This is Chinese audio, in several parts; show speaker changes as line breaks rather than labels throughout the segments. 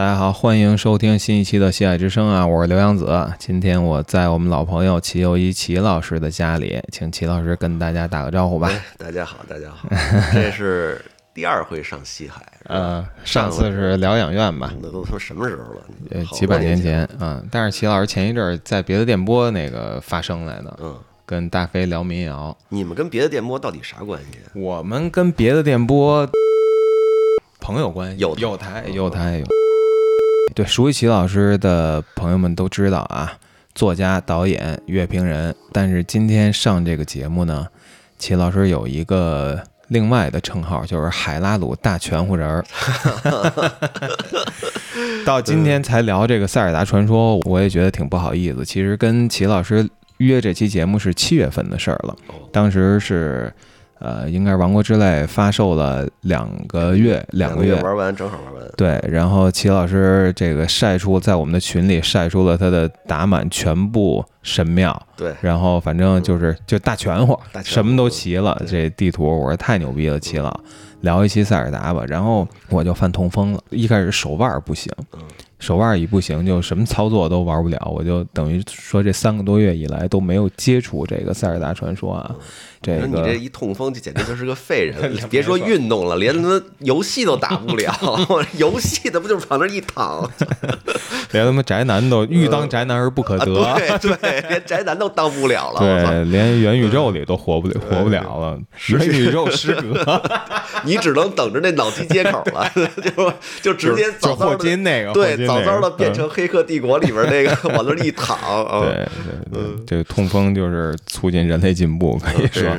大家好，欢迎收听新一期的《西海之声》啊，我是刘洋子。今天我在我们老朋友齐友一齐老师的家里，请齐老师跟大家打个招呼吧。
大家好，大家好，这是第二回上西海，
呃，上次是疗养院吧？
那都他妈什么时候了？
呃，几百年前啊。但是齐老师前一阵儿在别的电波那个发声来的，
嗯，
跟大飞聊民谣。
你们跟别的电波到底啥关系？
我们跟别的电波 朋友关系，
有
有台有台有。对，熟悉齐老师的朋友们都知道啊，作家、导演、乐评人。但是今天上这个节目呢，齐老师有一个另外的称号，就是海拉鲁大全乎人儿。到今天才聊这个塞尔达传说，我也觉得挺不好意思。其实跟齐老师约这期节目是七月份的事儿了，当时是。呃，应该是《王国之泪》发售了两个月，两
个
月
玩完正好玩完。
对，然后齐老师这个晒出在我们的群里晒出了他的打满全部神庙，
对，
然后反正就是就大全乎，什么都齐了。
这
地图我说太牛逼了，齐老。聊一期塞尔达吧，然后我就犯痛风了，一开始手腕不行。手腕一不行，就什么操作都玩不了。我就等于说，这三个多月以来都没有接触这个《塞尔达传说》啊。这个
你这一痛风，就简直就是个废人。别说运动了，连他妈游戏都打不了。游戏的不就是往那一躺？
连他妈宅男都欲当宅男而不可得。
对对，连宅男都当不了了。
对，连元宇宙里都活不了，活不了了。元宇宙失格，
你只能等着那脑机接口了，就就直接
就霍金那个
对。早早的变成《黑客帝国》里边那个 往那一躺，
对对对，这个痛风就是促进人类进步，可以说，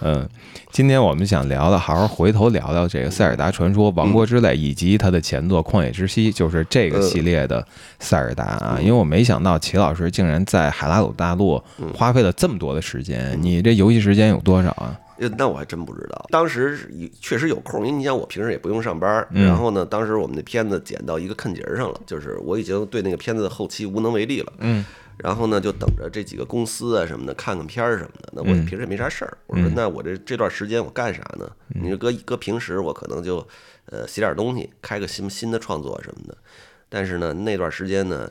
嗯，今天我们想聊的，好好回头聊聊这个《塞尔达传说：王国之泪》以及它的前作《旷野之息》，就是这个系列的塞尔达啊。因为我没想到齐老师竟然在海拉鲁大陆花费了这么多的时间，你这游戏时间有多少啊？
那我还真不知道，当时确实有空，因为你想我平时也不用上班，然后呢，当时我们那片子剪到一个坎节上了，就是我已经对那个片子的后期无能为力了，
嗯，
然后呢，就等着这几个公司啊什么的看看片儿什么的。那我平时也没啥事儿，我说那我这这段时间我干啥呢？你说搁搁平时我可能就呃写点东西，开个新新的创作什么的，但是呢那段时间呢。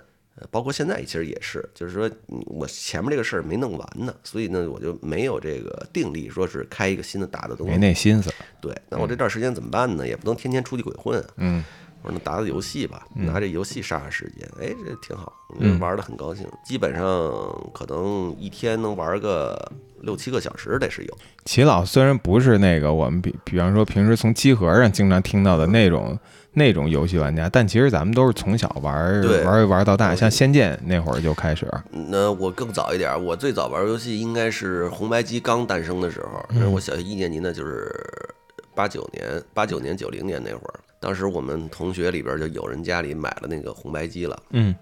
包括现在其实也是，就是说我前面这个事儿没弄完呢，所以呢我就没有这个定力，说是开一个新的大的东西，
没那心思。
对，那我这段时间怎么办呢？也不能天天出去鬼混。
嗯，
我说那打打游戏吧，拿这游戏杀杀时间。哎，这挺好，玩的很高兴。基本上可能一天能玩个六七个小时得是有。
齐老虽然不是那个我们比，比方说平时从机核上经常听到的那种。那种游戏玩家，但其实咱们都是从小玩玩玩到大，像《仙剑》那会儿就开始。
那我更早一点，我最早玩游戏应该是红白机刚诞生的时候。那我小学一年级呢，就是八九年、八九年、九零年那会儿。当时我们同学里边就有人家里买了那个红白机了，
嗯，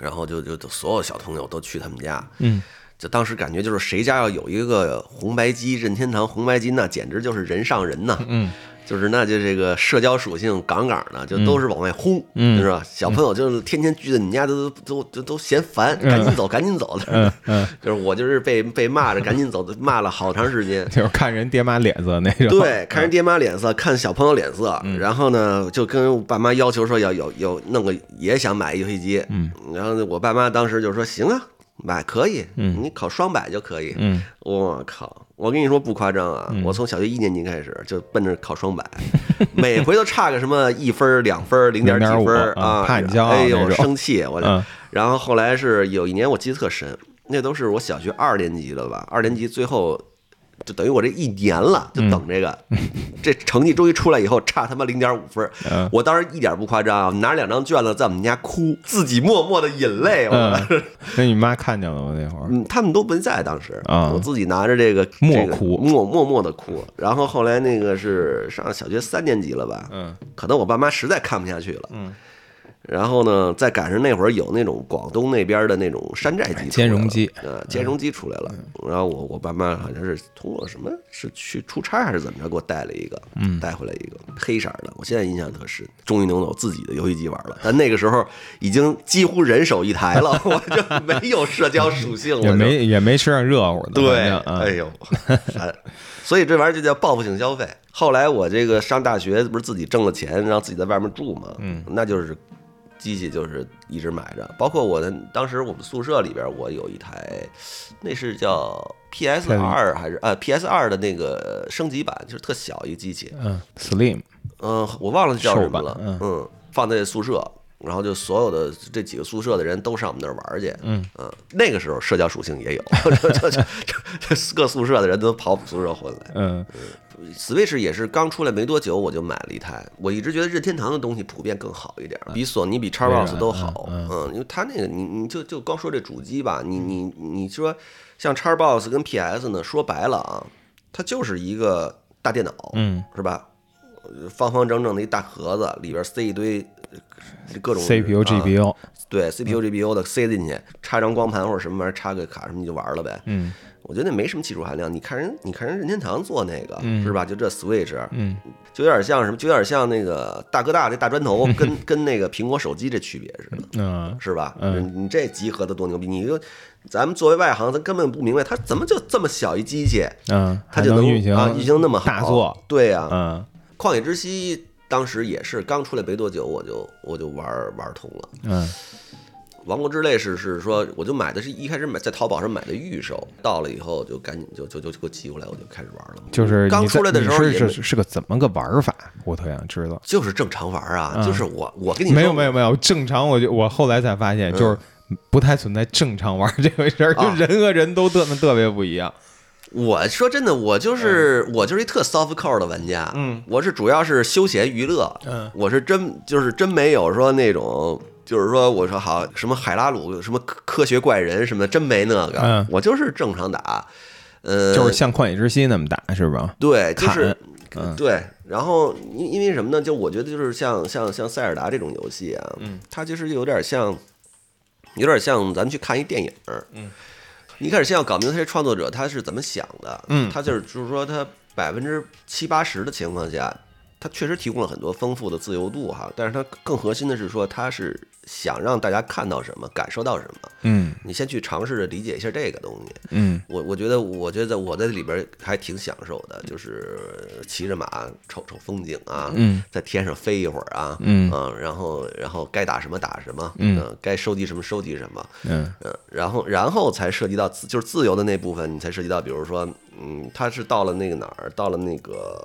然后就就所有小朋友都去他们家，
嗯，
就当时感觉就是谁家要有一个红白机，任天堂红白机，那简直就是人上人呐，
嗯。
就是，那就这个社交属性杠杠的，就都是往外轰，是吧？小朋友就是天天聚在你家，都都都都嫌烦，赶紧走，赶紧走
的。
就是我就是被被骂着赶紧走，骂了好长时间。
就是看人爹妈脸色那种。
对，看人爹妈脸色，看小朋友脸色，然后呢，就跟爸妈要求说要有有弄个也想买游戏机。
嗯，
然后我爸妈当时就说行啊，买可以，你考双百就可以。
嗯，
我靠。我跟你说不夸张啊，我从小学一年级开始就奔着考双百，每回都差个什么一分、两分、零点几分啊，
怕你骄傲，
哎呦生气我。然后后来是有一年我记得特深，那都是我小学二年级了吧，二年级最后。就等于我这一年了，就等这个，这成绩终于出来以后，差他妈零点五分。我当时一点不夸张，拿着两张卷子在我们家哭，自己默默的饮泪。
我那你妈看见了吗？那会儿，
嗯，他们都不在当时啊。我自己拿着这个
默哭，
默默默的哭。然后后来那个是上小学三年级了吧？
嗯，
可能我爸妈实在看不下去了。
嗯。
然后呢，再赶上那会儿有那种广东那边的那种山寨机，
兼容机，
呃，兼容机出来了。然后我我爸妈好像是通过什么，是去出差还是怎么着，给我带了一个，
嗯，
带回来一个黑色的。我现在印象特深，终于能有自己的游戏机玩了。但那个时候已经几乎人手一台了，我就没有社交属性了，
也没也没吃上热乎的。
对，哎呦，所以这玩意儿就叫报复性消费。后来我这个上大学不是自己挣了钱，让自己在外面住嘛，
嗯，
那就是。机器就是一直买着，包括我的当时我们宿舍里边，我有一台，那是叫 PS 二还是呃 PS 二的那个升级版，就是特小一个机器，
嗯，Slim，
嗯，我忘了叫什么了，嗯，放在宿舍。然后就所有的这几个宿舍的人都上我们那儿玩去，嗯嗯，那个时候社交属性也有，就就各宿舍的人都跑我们宿舍混来，嗯，Switch 也是刚出来没多久，我就买了一台。我一直觉得任天堂的东西普遍更好一点，比索尼、比 Xbox 都好，嗯，因为它那个你你就就光说这主机吧，你你你说像 Xbox 跟 PS 呢，说白了啊，它就是一个大电脑，嗯，是吧？方方正正的一大盒子，里边塞一堆。各种
CPU、GPU，
对 CPU、GPU 的塞进去，插张光盘或者什么玩意儿，插个卡什么你就玩了呗。嗯，我觉得那没什么技术含量。你看人，你看人任天堂做那个是吧？就这 Switch，嗯，就有点像什么，就有点像那个大哥大这大砖头，跟跟那个苹果手机这区别似的，嗯，是吧？嗯，你这集合的多牛逼！你就咱们作为外行，咱根本不明白它怎么就这么小一机器，嗯，它就能
运行
啊，运行那么
大作，
对呀，嗯，旷野之息。当时也是刚出来没多久，我就我就玩玩通了。嗯，王国之泪是是说，我就买的是一开始买在淘宝上买的预售，到了以后就赶紧就就就给我寄过来，我就开始玩了。
就是
刚出来的时候
是是个怎么个玩法？我特想知道。
就是正常玩啊，就是我我跟你
没有没有没有正常，我就我后来才发现，就是不太存在正常玩这回事儿，就人和人都特特别不一样。
我说真的，我就是我就是一特 soft core 的玩家，嗯，我是主要是休闲娱乐，嗯，我是真就是真没有说那种，就是说我说好什么海拉鲁什么科科学怪人什么的，真没那个，嗯，我就是正常打，呃，
就是像旷野之息那么打是吧？
对，就是，对，然后因因为什么呢？就我觉得就是像像像塞尔达这种游戏啊，嗯，它其实有点像，有点像咱们去看一电影，嗯。一开始先要搞明白这些创作者他是怎么想的，嗯，他就是就是说他百分之七八十的情况下。它确实提供了很多丰富的自由度哈，但是它更核心的是说，它是想让大家看到什么，感受到什么。嗯，你先去尝试着理解一下这个东西。嗯，我我觉得，我觉得我在里边还挺享受的，就是骑着马瞅瞅风景啊，在天上飞一会儿啊，嗯，然后然后该打什么打什么，嗯，该收集什么收集什么，嗯嗯，然后然后才涉及到自就是自由的那部分，你才涉及到，比如说，嗯，他是到了那个哪儿，到了那个。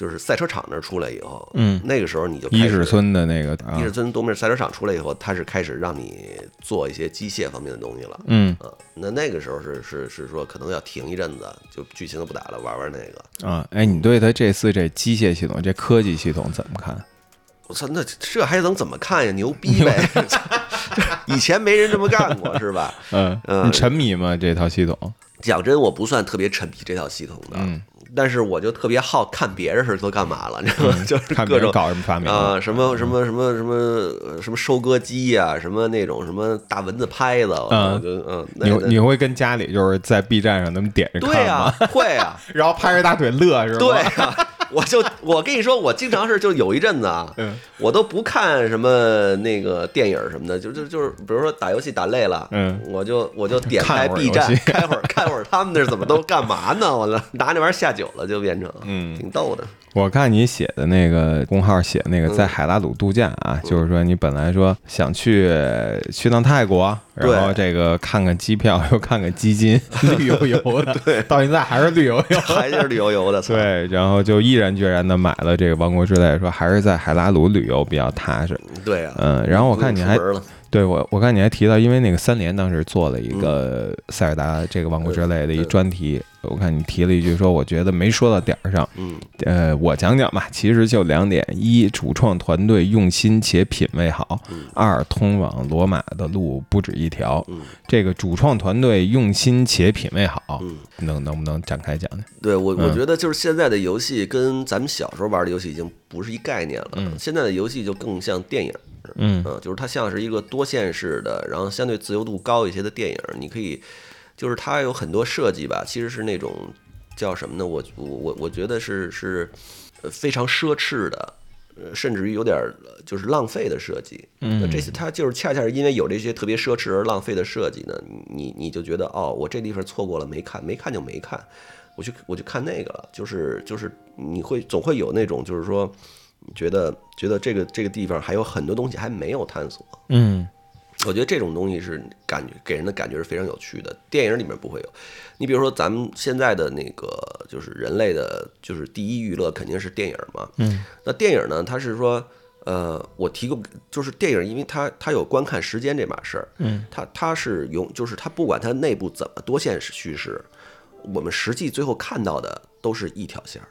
就是赛车场那儿出来以后，嗯，那个时候你就
伊势村的那个
伊势村东面赛车场出来以后，他是开始让你做一些机械方面的东西了，嗯，那那个时候是是是说可能要停一阵子，就剧情都不打了，玩玩那个
啊。哎，你对他这次这机械系统、这科技系统怎么看？
我操，那这还能怎么看呀？牛逼呗！以前没人这么干过，是吧？
嗯嗯，你沉迷吗？这套系统？
讲真，我不算特别沉迷这套系统的。但是我就特别好看别人是都干嘛了，你知道吗？就是各种
搞什么发明
啊，什么什么什么什么什么收割机呀，什么那种什么大蚊子拍子，嗯嗯，
你你会跟家里就是在 B 站上那么点着看
吗？会啊，
然后拍着大腿乐是吧？
对。我就我跟你说，我经常是就有一阵子啊，我都不看什么那个电影什么的，就就就是，比如说打游戏打累了，嗯，我就我就点开 B 站，开会儿看会儿他们那怎么都干嘛呢？我拿那玩意儿下酒了，就变成，嗯，挺逗的。
我看你写的那个公号写那个在海拉鲁度假啊，就是说你本来说想去去趟泰国，然后这个看看机票，又看看基金，绿油油的，
对，
到现在还是绿油油，
还是绿油油的，
对，然后就毅然决然的买了这个王国之泪，说还是在海拉鲁旅游比较踏实，
对啊，
嗯，然后我看你还。对我，我看你还提到，因为那个三联当时做了一个塞尔达这个王国之类的一专题，我看你提了一句说，我觉得没说到点儿上。嗯，呃，我讲讲吧，其实就两点：一，主创团队用心且品味好；二，通往罗马的路不止一条。这个主创团队用心且品味好，能能不能展开讲讲？
对我，我觉得就是现在的游戏跟咱们小时候玩的游戏已经不是一概念了。现在的游戏就更像电影。嗯就是它像是一个多线式的，然后相对自由度高一些的电影，你可以，就是它有很多设计吧，其实是那种叫什么呢？我我我我觉得是是非常奢侈的，呃，甚至于有点就是浪费的设计。嗯，这些它就是恰恰是因为有这些特别奢侈而浪费的设计呢，你你就觉得哦，我这地方错过了没看，没看就没看，我去我去看那个了，就是就是你会总会有那种就是说。觉得觉得这个这个地方还有很多东西还没有探索。
嗯，
我觉得这种东西是感觉给人的感觉是非常有趣的，电影里面不会有。你比如说咱们现在的那个就是人类的，就是第一娱乐肯定是电影嘛。
嗯，
那电影呢，它是说，呃，我提供就是电影，因为它它有观看时间这码事儿。
嗯，
它它是用就是它不管它内部怎么多线叙事，我们实际最后看到的都是一条线儿。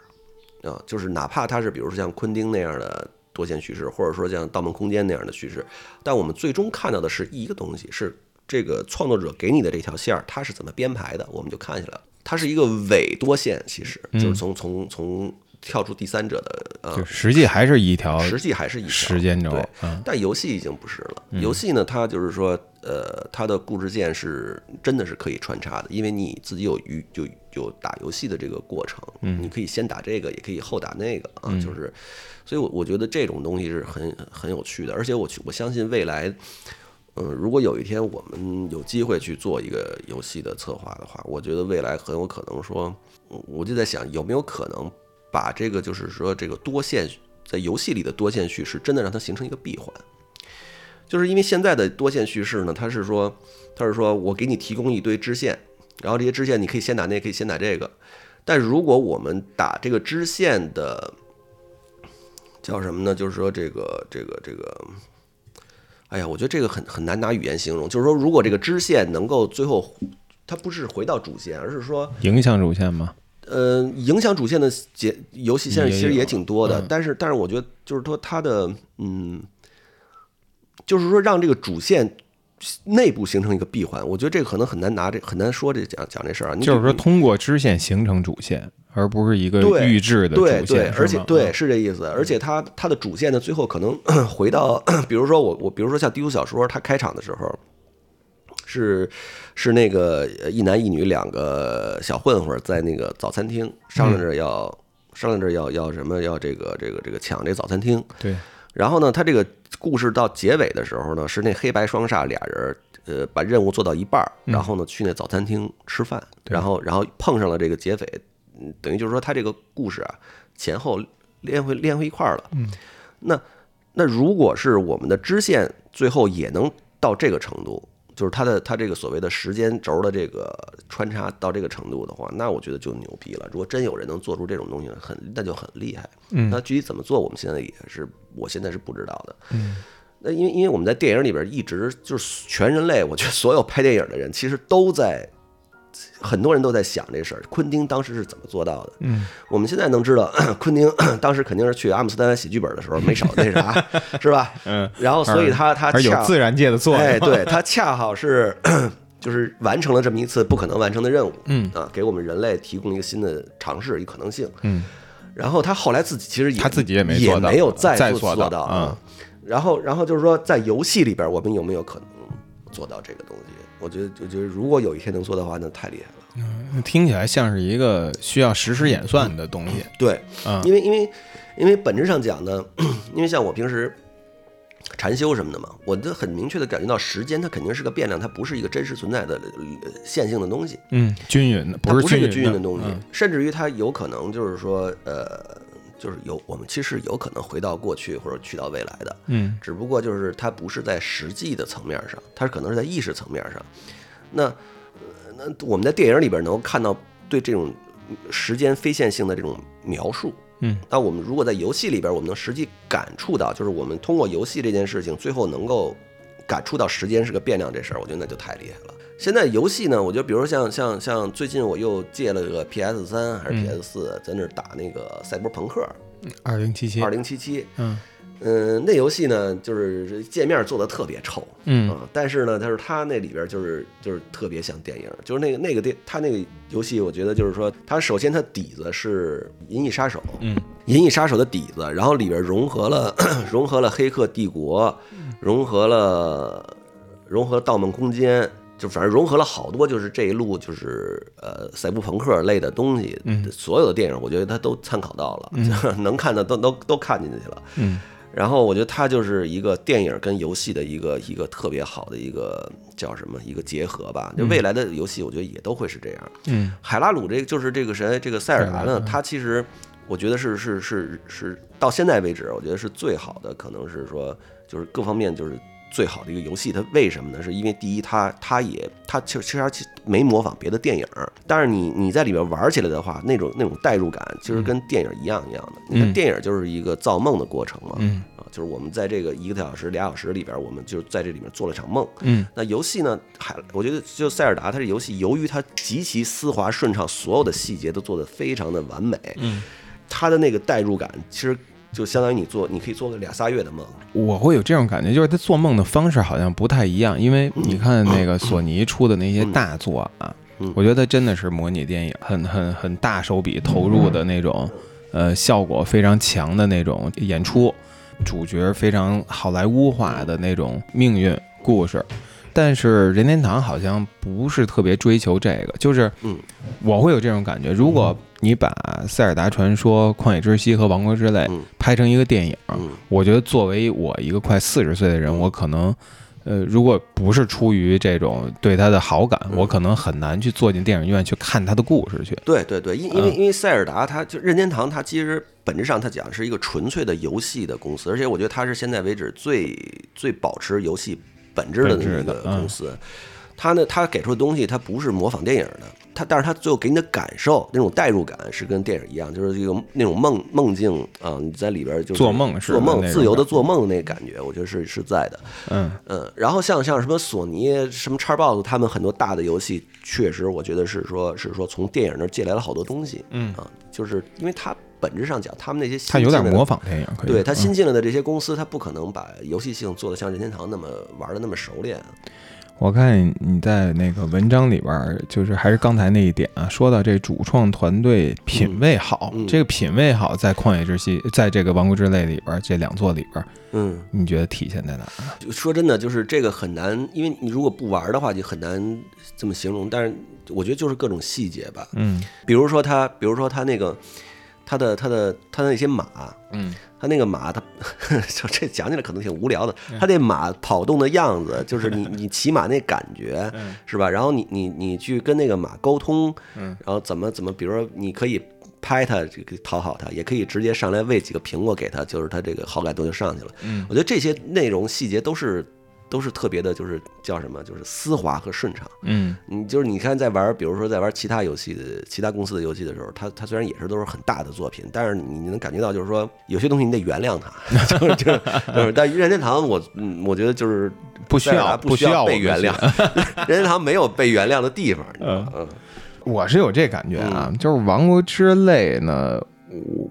啊，就是哪怕它是比如说像昆汀那样的多线叙事，或者说像《盗梦空间》那样的叙事，但我们最终看到的是一个东西，是这个创作者给你的这条线儿，它是怎么编排的，我们就看下来了。它是一个伪多线，其实就是从从从跳出第三者的呃，
实际还是一条，
实际还是一条
时间轴
对，
嗯
但游戏已经不是了。游戏呢，它就是说，呃，它的故事线是真的是可以穿插的，因为你自己有余就有打游戏的这个过程，
嗯
你可以先打这个，也可以后打那个啊，就是，所以我我觉得这种东西是很很有趣的，而且我去我相信未来。嗯，如果有一天我们有机会去做一个游戏的策划的话，我觉得未来很有可能说，嗯我就在想有没有可能把这个就是说这个多线在游戏里的多线叙事，真的让它形成一个闭环。就是因为现在的多线叙事呢，它是说，它是说我给你提供一堆支线，然后这些支线你可以先打那也，可以先打这个。但如果我们打这个支线的叫什么呢？就是说这个这个这个，哎呀，我觉得这个很很难拿语言形容。就是说，如果这个支线能够最后它不是回到主线，而是说
影响主线吗？
呃，影响主线的节游戏现在其实也挺多的，
嗯
但是但是我觉得就是说它的嗯，就是说让这个主线内部形成一个闭环，我觉得这个可能很难拿这很难说这讲讲这事儿啊。
就是说通过支线形成主线，而不是一个预制的主线，
对对，而且对是这意思，而且它它的主线呢，最后可能 回到，比如说我我比如说像低俗小说，它开场的时候是是那个呃一男一女两个小混混在那个早餐厅商量着要、商量着要要什么要这个这个这个抢这早餐厅，
对，
然后呢，他这个故事到结尾的时候呢，是那黑白双煞俩人，呃，把任务做到一半儿，然后呢去那早餐厅吃饭，然后然后碰上了这个劫匪，嗯，等于就是说他这个故事啊前后连回连回一块儿了。嗯，那那如果是我们的支线最后也能到这个程度，就是它的它这个所谓的时间轴的这个穿插到这个程度的话，那我觉得就牛逼了。如果真有人能做出这种东西，很那就很厉害。
嗯
那具体怎么做，我们现在也是我现在是不知道的。嗯，那因为因为我们在电影里边一直就是全人类，我觉得所有拍电影的人其实都在。很多人都在想这事儿，昆汀当时是怎么做到的？
嗯，
我们现在能知道，昆汀 当时肯定是去阿姆斯特丹写剧本的时候没少那啥，是吧？
嗯，
然后所以他他
有自然界的作用，
哎，对他恰好是 就是完成了这么一次不可能完成的任务，
嗯
啊，给我们人类提供一个新的尝试，一可能性。
嗯，
然后他后来自己其实也
他自己也没
也
做到
没有再做
做到
做到啊。然后然后就是说，在游戏里边，我们有没有可能做到这个东西？我觉得，我觉得如果有一天能做到的话，那太厉害了。
听起来像是一个需要实时演算的东西，
对，
嗯
因为因为因为本质上讲呢，因为像我平时禅修什么的嘛，我就很明确的感觉到时间它肯定是个变量，它不是一个真实存在的呃线性的东西，
嗯，均匀的，
不是一个均
匀
匀的东西，
嗯
甚至于它有可能就是说呃。就是有我们其实有可能回到过去或者去到未来的，
嗯
只不过就是它不是在实际的层面上，它可能是在意识层面上。那呃那我们在电影里边能够看到对这种时间非线性的这种描述。
嗯，
那我们如果在游戏里边，我们能实际感触到，就是我们通过游戏这件事情，最后能够感触到时间是个变量这事儿，我觉得那就太厉害了。现在游戏呢，我觉得比如像像像最近我又借了个 PS 三还是
嗯。
PS 四，在那儿打那个赛博朋克。
二零七七。
二，零七七，
嗯。
嗯，那游戏呢，就是界面做的特别丑，
嗯。
啊，但是呢，它是它那里边就是就是特别像电影，就是那个那个电，它那个游戏，我觉得就是说，它首先它底子是《银翼杀手》，
嗯，《
银翼杀手》的底子，然后里边融合了 融合了《黑客帝国》，融合了融合《盗梦空间》。就反正融合了好多，就是这一路就是呃赛博朋克类的东西，
嗯
所有的电影我觉得他都参考到了，能看的都都都看进去了。
嗯
然后我觉得它就是一个电影跟游戏的一个一个特别好的一个叫什么一个结合吧。就未来的游戏，我觉得也都会是这样。
嗯
海拉鲁这个就是这个谁，这个塞尔达呢，他其实我觉得是是是是到现在为止，我觉得是最好的，可能是说就是各方面就是最好的一个游戏。它为什么呢？是因为第一，它它也它其实其实没模仿别的电影，但是你你在里边玩起来的话，那种那种代入感其实跟电影一样一样的。你看电影就是一个造梦的过程嘛，啊，就是我们在这个一个多小时、俩小时里边，我们就在这里面做了场梦。
嗯，
那游戏呢，还我觉得就塞尔达，它这游戏由于它极其丝滑顺畅，所有的细节都做得非常的完美。
嗯。
它的那个代入感，其实就相当于你做，你可以做个俩仨月的梦。
我会有这种感觉，就是他做梦的方式好像不太一样，因为你看那个索尼出的那些大作啊，我觉得真的是模拟电影，很很很大手笔投入的那种，呃，效果非常强的那种演出，主角非常好莱坞化的那种命运故事。但是任天堂好像不是特别追求这个，就是，我会有这种感觉。如果你把《塞尔达传说：旷野之息》和《王国之泪》拍成一个电影，我觉得作为我一个快四十岁的人，我可能，呃，如果不是出于这种对他的好感，我可能很难去坐进电影院去看他的故事去。
对对对，因因为因为塞尔达，它就任天堂，它其实本质上它讲是一个纯粹的游戏的公司，而且我觉得它是现在为止最最保持游戏。本质的那个公司，他呢，他给出的东西，他不是模仿电影的，他，但是他最后给你的感受，那种代入感是跟电影一样，就是这个那种梦梦境啊，你在里边就
做梦，
做梦，自由的做梦那个感觉，我觉得是是在的，
嗯
嗯。然后像像什么索尼、什么叉 box，他们很多大的游戏，确实我觉得是说，是说从电影那借来了好多东西，
嗯
啊，就是因为他。本质上讲，他们那些
他有点模仿电影，
对他新进来的这些公司，他不可能把游戏性做的像任天堂那么玩的那么熟练。
我看你在那个文章里边，就是还是刚才那一点啊，说到这主创团队品味好，这个品味好在《旷野之息》在这个《王国之泪》里边这两座里边，
嗯，
你觉得体现在哪？
说真的，就是这个很难，因为你如果不玩的话，就很难这么形容。但是我觉得就是各种细节吧，
嗯，
比如说他，比如说他那个。他的他的他的那些马，
嗯，
他那个马，他 就这讲起来可能挺无聊的。他这马跑动的样子，就是你 你骑马那感觉，是吧？然后你你你去跟那个马沟通，嗯
然
后怎么怎么，比如说你可以拍它，这个讨好它，也可以直接上来喂几个苹果给他，就是他这个好感度就上去了。
嗯，
我觉得这些内容细节都是。都是特别的，就是叫什么，就是丝滑和顺畅。
嗯，
你就是你看，在玩，比如说在玩其他游戏的其他公司的游戏的时候，它它虽然也是都是很大的作品，但是你能感觉到，就是说有些东西你得原谅它，就是就是。但任天堂，我嗯，我觉得就是
不需要
不
需要
被原谅，任天堂没有被原谅的地方。
嗯
嗯，
我是有这感觉啊，就是《王国之泪》呢，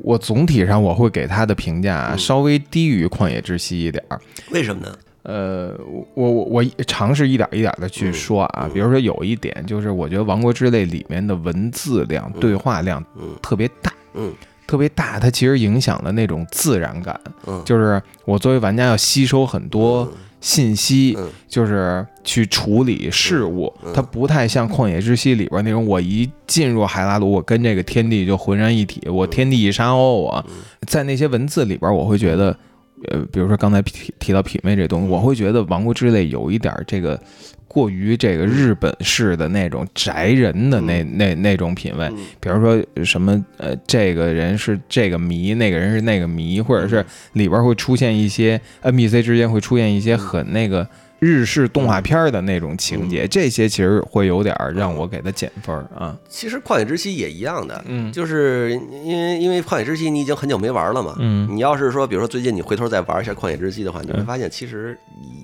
我总体上我会给他的评价稍微低于《旷野之息》一点儿。
为什么呢？
呃，我我我尝试一点一点的去说啊，比如说有一点就是，我觉得《王国之泪》里面的文字量、对话量特别大，
嗯，
特别大，它其实影响了那种自然感，
嗯，
就是我作为玩家要吸收很多信息，就是去处理事物，它不太像《旷野之息》里边那种，我一进入海拉鲁，我跟这个天地就浑然一体，我天地一沙鸥，我在那些文字里边，我会觉得。呃，比如说刚才提提到品味这东西，我会觉得《王国之泪》有一点这个过于这个日本式的那种宅人的那那那种品味，比如说什么呃，这个人是这个迷，那个人是那个迷，或者是里边会出现一些 NPC 之间会出现一些很那个。日式动画片的那种情节，这些其实会有点让我给他减分啊。
其实《旷野之息》也一样的，
嗯，
就是因为因为《旷野之息》你已经很久没玩了嘛，
嗯，
你要是说，比如说最近你回头再玩一下《旷野之息》的话，你会发现其实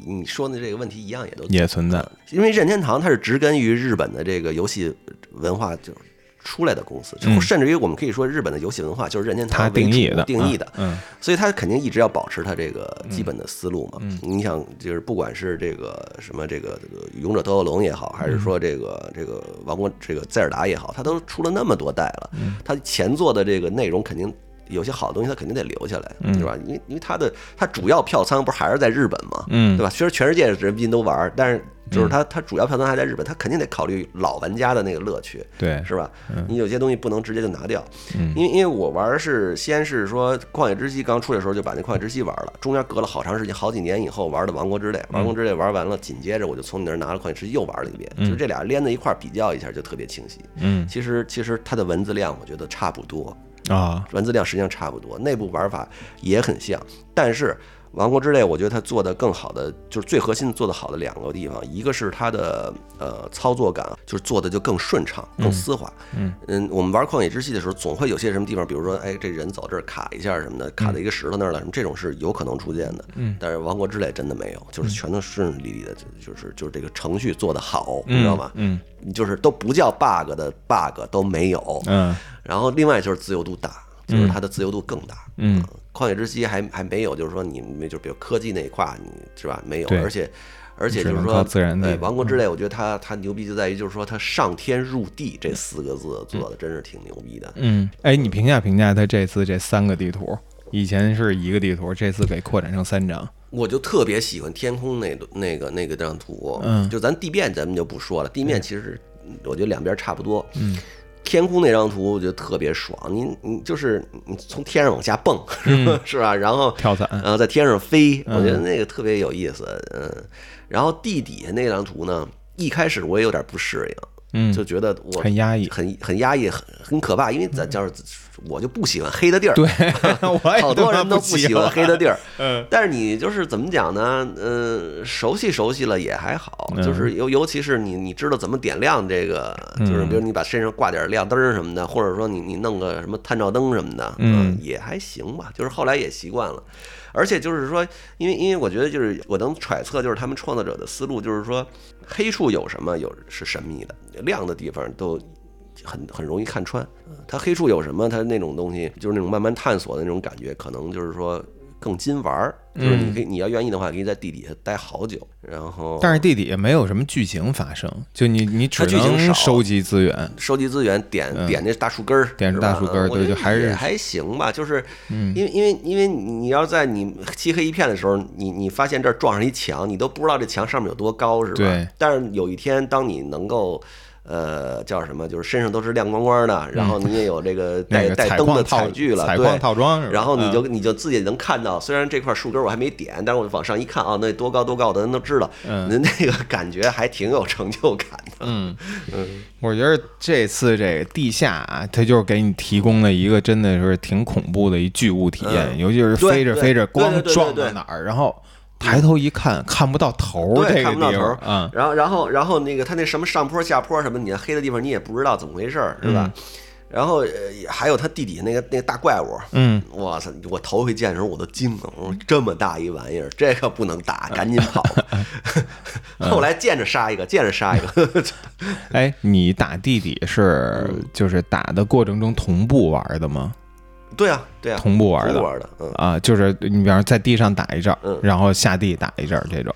你你说的这个问题一样也都
也存在，
因为任天堂它是植根于日本的这个游戏文化就。出来的公司，甚至于我们可以说，日本的游戏文化就是任天堂
定义
的，定义的，
嗯，
所以他肯定一直要保持他这个基本的思路嘛。你想，就是不管是这个什么这个勇者斗恶龙也好，还是说这个这个王国这个塞尔达也好，他都出了那么多代了，他前作的这个内容肯定有些好的东西，他肯定得留下来，对吧？因为因为他的他主要票仓不是还是在日本嘛，
嗯，
对吧？虽然全世界人民都玩，但是。就是他，他主要票仓还在日本，他肯定得考虑老玩家的那个乐趣，
对，
是吧？你有些东西不能直接就拿掉，
嗯，
因为因为我玩是先是说《旷野之息》刚出来的时候就把那《旷野之息》玩了，中间隔了好长时间，好几年以后玩的《王国之泪》，《王国之泪》玩完了，紧接着我就从你那儿拿了《旷野之息》又玩了一遍，就这俩连在一块儿比较一下就特别清晰。
嗯，
其实其实它的文字量我觉得差不多，
啊，
文字量实际上差不多，内部玩法也很像，但是。王国之泪，我觉得它做的更好的就是最核心做的好的两个地方，一个是它的呃操作感，就是做的就更顺畅、更丝滑。
嗯
嗯，我们玩旷野之息的时候，总会有些什么地方，比如说，哎，这人走这儿卡一下什么的，卡在一个石头那儿了，什么这种是有可能出现的。
嗯，
但是王国之泪真的没有，就是全都顺顺利利的，就是就是这个程序做的好，你知道吗？
嗯，
就是都不叫 bug 的 bug 都没有。
嗯，
然后另外就是自由度大，就是它的自由度更大。
嗯。
旷野之息还还没有，就是说你就比如科技那一块，你是吧？没有，而且而且就是说，自然
对
王国之泪，我觉得它它牛逼就在于，就是说它上天入地这四个字做的真是挺牛逼的。
嗯，哎，你评价评价它这次这三个地图，以前是一个地图，这次给扩展成三张。
我就特别喜欢天空那那个那个张图，
嗯，
就咱地面咱们就不说了，地面其实我觉得两边差不多，
嗯。
天空那张图我觉得特别爽，你你就是你从天上往下蹦，是吧？然后
跳伞，
然后在天上飞，我觉得那个特别有意思。嗯，然后地底下那张图呢，一开始我也有点不适应。
嗯，
就觉得我
很压抑，
很很压抑，很很可怕。因为咱就是我就不喜欢黑的地儿，
对，
好多人都不喜欢黑的地儿。
嗯，
但是你就是怎么讲呢？嗯，熟悉熟悉了也还好，就是尤尤其是你你知道怎么点亮这个，就是比如你把身上挂点亮灯什么的，或者说你你弄个什么探照灯什么的，嗯，也还行吧。就是后来也习惯了。而且就是说，因为因为我觉得就是我能揣测，就是他们创作者的思路，就是说黑处有什么有是神秘的，亮的地方都很很容易看穿。它黑处有什么，它那种东西就是那种慢慢探索的那种感觉，可能就是说。更金玩儿，就是你可以，你要愿意的话，可以在地底下待好久。然后，
但是地底下没有什么剧情发生，就你你只能收集资源，
收集资源，点点那大树根儿，
点大树根儿，对，就还是
还行吧。就是因为因为因为你要在你漆黑一片的时候，你你发现这儿撞上一墙，你都不知道这墙上面有多高，是吧？
对。
但是有一天，当你能够。呃，叫什么？就是身上都是亮光光的，然后你也有这个带带灯的
彩
具了，
采矿套装。
然后你就你就自己能看到，虽然这块树根我还没点，但是我往上一看啊，那多高多高的咱都知道，
嗯，
那个感觉还挺有成就感的。
嗯嗯，我觉得这次这个地下啊，它就是给你提供了一个真的是挺恐怖的一巨物体验，尤其是飞着飞着光撞到哪儿，然后。抬头一看，看不到头儿，
看不到头
儿。
嗯，然后，然后，然后那个他那什么上坡下坡什么，你那黑的地方你也不知道怎么回事儿，是吧？然后还有他地底下那个那个大怪物，
嗯，
我操！我头回见的时候我都惊了，我说这么大一玩意儿，这可不能打，赶紧跑。后来见着杀一个，见着杀一个。
哎，你打地底是就是打的过程中同步玩的吗？
对啊，对啊，
同步玩
的，玩的，
嗯。啊，就是你比方在地上打一阵，然后下地打一阵这种。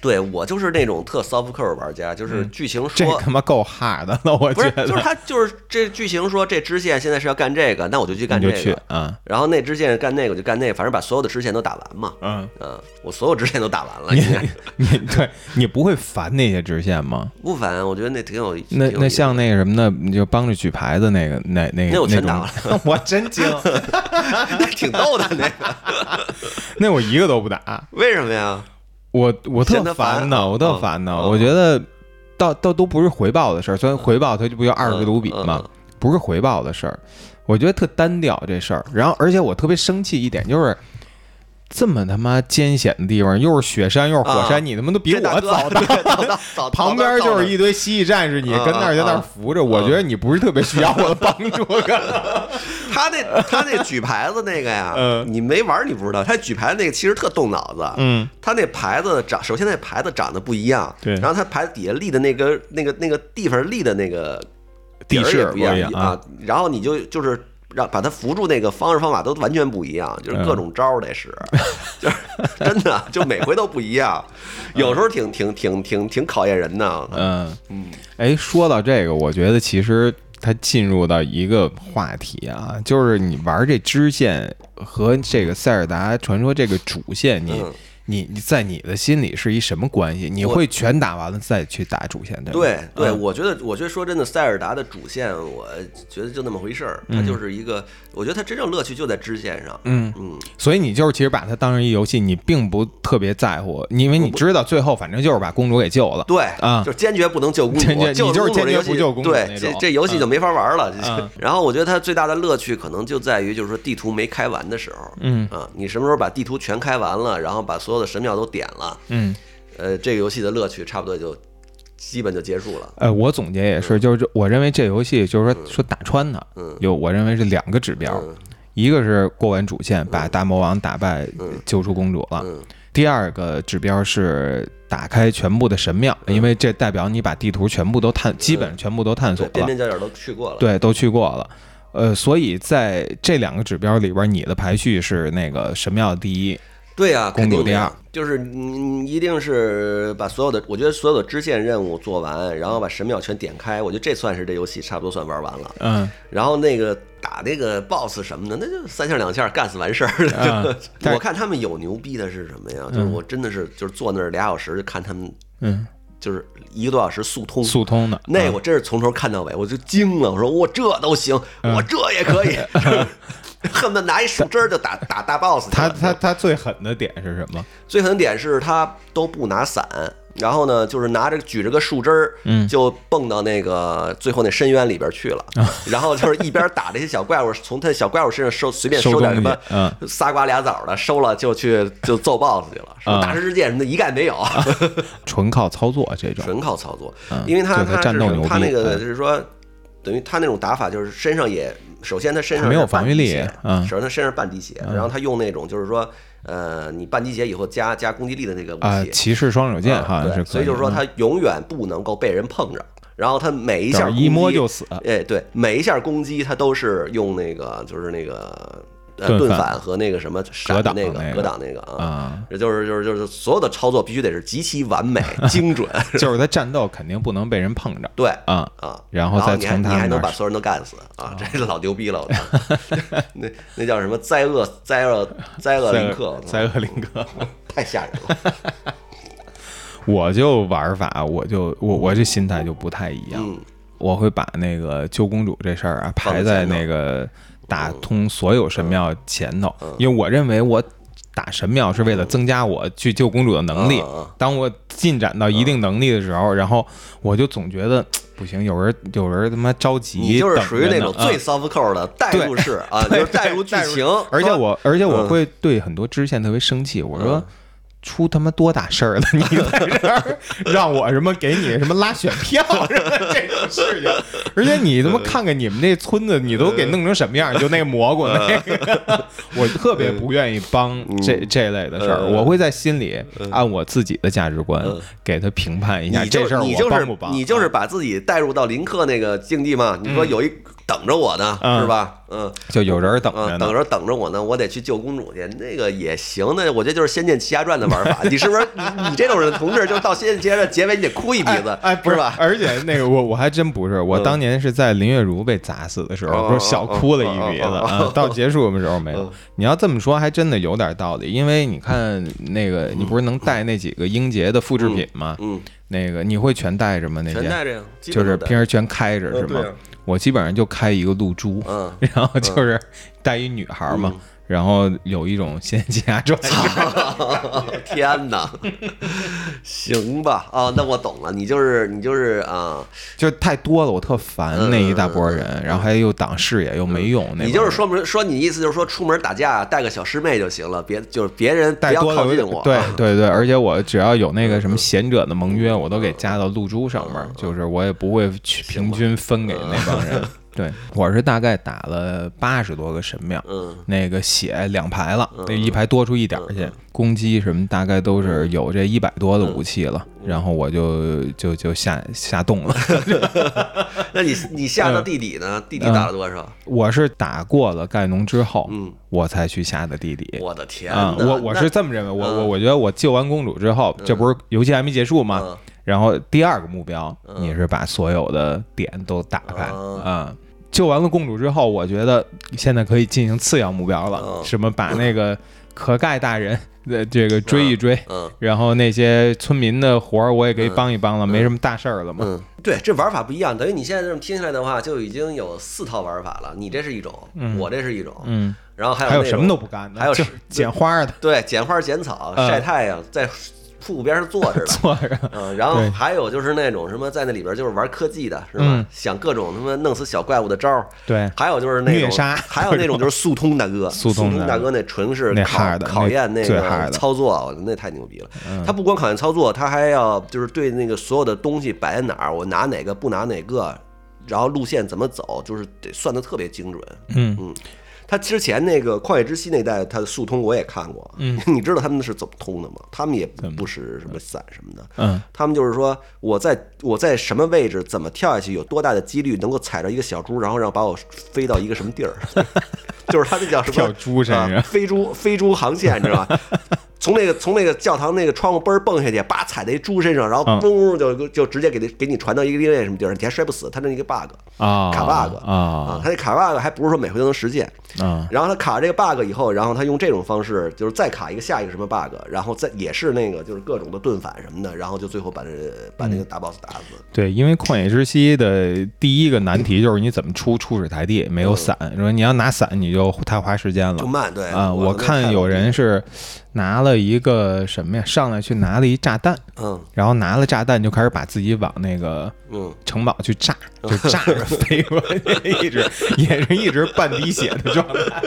对我就是那种特 soft core 玩家，就是剧情说
这他妈够 hard 的了，我觉
得就是他就是这剧情说这支线现在是要干这个，那我就去干这个，
嗯，
然后那支线干那个就干那个，反正把所有的支线都打完嘛，
嗯
嗯，我所有支线都打完了。
你你对你不会烦那些支线吗？
不烦，我觉得那挺有。
那那像那个什么的，你就帮着举牌子那个那那
那我全打完
了，我真惊，
那挺逗的那个，
那我一个都不打，
为什么呀？
我我特烦呢，我特烦呢。我觉得，倒倒都不是回报的事儿，虽然回报它就不就二十个卢比嘛，不是回报的事儿。我觉得特单调这事儿。然后，而且我特别生气一点就是。这么他妈艰险的地方，又是雪山又是火山，你他妈都比我早
到。
旁边就是一堆蜥蜴战士，你跟那儿在那儿扶着，我觉得你不是特别需要我的帮助。
他那他那举牌子那个呀，你没玩你不知道，他举牌子那个其实特动脑子。
嗯，
他那牌子长，首先那牌子长得不一样，
对。
然后他牌子底下立的那个那个那个地方立的那个
地势
也不一样啊。然后你就就是。让把他扶住那个方式方法都完全不一样，就是各种招得使，就是真的就每回都不一样，有时候挺挺挺挺挺考验人的。
嗯。嗯，哎，说到这个，我觉得其实他进入到一个话题啊，就是你玩这支线和这个塞尔达传说这个主线，你你你你在你的心里是一什么关系？你会全打完了再去打主线，
对？对对，我觉得，我觉得说真的，塞尔达的主线，我觉得就那么回事儿，它就是一个，我觉得它真正乐趣就在支线上。
嗯
嗯，
所以你就是其实把它当成一游戏，你并不特别在乎，因为你知道最后反正就是把公主给救了。
对
啊，
就坚决不能救公主，
你就是坚决不救公主
对，这这游戏就没法玩了。
嗯
然后我觉得它最大的乐趣可能就在于，就是说地图没开完的时候，
嗯
啊，你什么时候把地图全开完了，然后把所有的神庙都点了，
嗯，
呃，这个游戏的乐趣差不多就基本就结束了。
呃，我总结也是，就是这我认为这游戏就是说说打穿它，
嗯。
有我认为是两个指标，
嗯。
一个是过完主线把大魔王打败，救出公主了。
嗯。
第二个指标是打开全部的神庙，因为这代表你把地图全部都探，基本全部都探索
了，边
了，
边角角都去过了。
对，都去过了。呃，所以在这两个指标里边，你的排序是那个神庙第一，
对呀、肯定的呀，就是你一定是把所有的，我觉得所有的支线任务做完，然后把神庙全点开，我觉得这算是这游戏差不多算玩完了。
嗯，
然后那个打那个 BOSS 什么的，那就三下两下干死完事儿了。我看他们有牛逼的是什么呀？就是我真的是就是坐那儿俩小时，就看他们
嗯，
就是一个多小时速通。
速通的
那我真是从头看到尾，我就惊了。我说我这都行，
嗯
我这也可以，恨不得拿一树枝儿就打打大 boss 去。
他他他最狠的点是什么？
最狠点是他都不拿伞，然后呢，就是拿着举着个树枝儿，
嗯
就蹦到那个最后那深渊里边去了。然后就是一边打这些小怪物，从他小怪物身上收随便
收
点什么，
嗯
仨瓜俩枣的，收了就去就揍 boss 去了。什么
嗯
大师之剑什么的一概没有，
纯靠操作这种，
纯靠操作
嗯。
因为他
就是他战斗牛逼
他那个
嗯
就是说，等于他那种打法就是身上也，首先他身上
没有防御力嗯。
首先他身上半滴血，然后他用那种就是说，呃，你半滴血以后加加攻击力的那个武
啊，
器。
骑士双手剑
哈对
是
所以就是说他永远不能够被人碰着，然后他每一下
一摸就死。
哎，对，每一下攻击他都是用那个就是那个呃
盾反
和那个什么闪那个格挡那个啊，
啊，
这就是就是就是所有的操作必须得是极其完美 精准，
就是他战斗肯定不能被人碰着。
对
啊。
啊，
然后再从他
你还能把所有人都干死啊，这老牛逼了！那那叫什么灾厄灾厄灾厄林克，
灾厄林克，
太吓人了，
我就玩法，我就我我这心态就不太一样，
嗯。
我会把那个救公主这事儿啊排在那个打通所有神庙前头，
嗯
因为我认为我打神庙是为了增加我去救公主的能力。当我进展到一定能力的时候，然后我就总觉得不行，有人有人他妈着急，
你就是属于那种最
嗯。
soft core 的代入式啊，就是代入剧情，
而且我而且我
嗯
会对很多支线特别生气，我说
嗯。
出他妈多大事儿了！你 在这儿让我什么给你什么拉选票什么 这种事情，而且你他妈看看你们那村子，你都给弄成什么样？就那个蘑菇那个，我特别不愿意帮这这类的事儿，
嗯
我会在心里按我自己的价值观
嗯
给他评判一下这事儿
你就是
我帮不帮？
你就是把自己带入到林克那个境地嘛？你说有一等着我呢，
嗯
是吧？嗯。
就有人等着
嗯，等。着等着我呢，我得去救公主去，那个也行。那我觉得就是《仙剑奇侠传》的玩法。你是不是你你这种人同志，就到《仙剑奇侠传》结尾你得哭一鼻子，
哎，不
是吧？
而且那个我我还真不是，我
嗯
当年是在林月如被砸死的时候，
哦
不是小哭了一鼻子
哦哦哦
啊。到结束的时候没 有
嗯。
你要这么说，还真的有点道理，因为你看那个，你不是能带那几个英杰的复制品吗？
嗯，
那个你会全带着吗？那些
全带着呀，
就是平时全开着是吗？我基本上就开一个露珠，
嗯，
然后就是带一女孩嘛，然后有一种仙剑奇侠传。
天哪，行吧。啊，那我懂了，你就是你就是啊，
就太多了，我特烦
嗯
那一大波人，然后还又挡视野又没用，那
你就是说明说你意思就是说出门打架带个小师妹就行了，别就是别人不要靠近我，
对
啊
对对，而且我只要有那个什么贤者的盟约，我都给加到露珠上面，
嗯
就是我也不会去平均分给那帮人。对，我是大概打了八十多个神庙，
嗯。
那个血两排了，那一排多出一点儿去，攻击什么大概都是有这一百多的武器了，然后我就就就下下洞了。
那你你下
嗯
到地底呢？地底打了多少？
我是打过了盖农之后，
嗯，
我才去下的地底。
我的天
啊、我我是这么认为，我
嗯。
我我觉得我救完公主之后，这不是游戏还没结束吗？
嗯。
然后第二个目标，你是把所有的点都打开啊、
嗯
救完了公主之后，我觉得现在可以进行次要目标了，
嗯
什么把那个可盖大人的，这个追一追，
嗯，
然后那些村民的活儿我也可以帮一帮了，没什么大事儿了嘛。
嗯，对，这玩法不一样，等于你现在这么听下来的话，就已经有四套玩法了。你这是一种，我这是一种，
嗯，
然后还有
还有什么都不干的，
还有
捡花的，
对，捡花捡草晒太阳在。瀑布边上坐着的，
坐着，
嗯，然后还有就是那种什么在那里边就是玩科技的，是吧？想各种他妈弄死小怪物的招儿，
对。
还有就是那种
虐杀，
还有那种就是速通大哥，速
通
大哥那纯是考考验那个操作，那太牛逼了。他不光考验操作，他还要就是对那个所有的东西摆在哪儿，我拿哪个不拿哪个，然后路线怎么走，就是得算的特别精准。嗯嗯。他之前那个旷野之息那代，他的速通我也看过。嗯，你知道他们是怎么通的吗？他们也不使什么伞什么的。嗯，他们就是说，我在我在什么位置，怎么跳下去，有多大的几率能够踩着一个小猪，然后让把我飞到一个什么地儿？就是他那叫什么？
跳猪身上，
飞猪飞猪航线，知道吧？从那个从那个教堂那个窗户嘣儿蹦下去，叭踩在一猪身上，然后嘣就就直接给他给你传到一个另外什么地儿，你还摔不死。他那一个 bug 啊，卡 bug 啊，他那卡 bug 还不是说每回都能实现啊。然后他卡这个 bug 以后，然后他用这种方式，就是再卡一个下一个什么 bug，然后再也是那个就是各种的盾反什么的，然后就最后把这把那个大 boss 打死。
对，因为旷野之息的第一个难题就是你怎么出出水台地，没有伞，说你要拿伞你就太花时间了，
就慢。对
啊，我看有人是。拿了一个什么呀？上来去拿了一炸弹，嗯，然后拿了炸弹就开始把自己往那个嗯。城堡去炸，就炸着飞过去，一直也是一直半滴血的状态，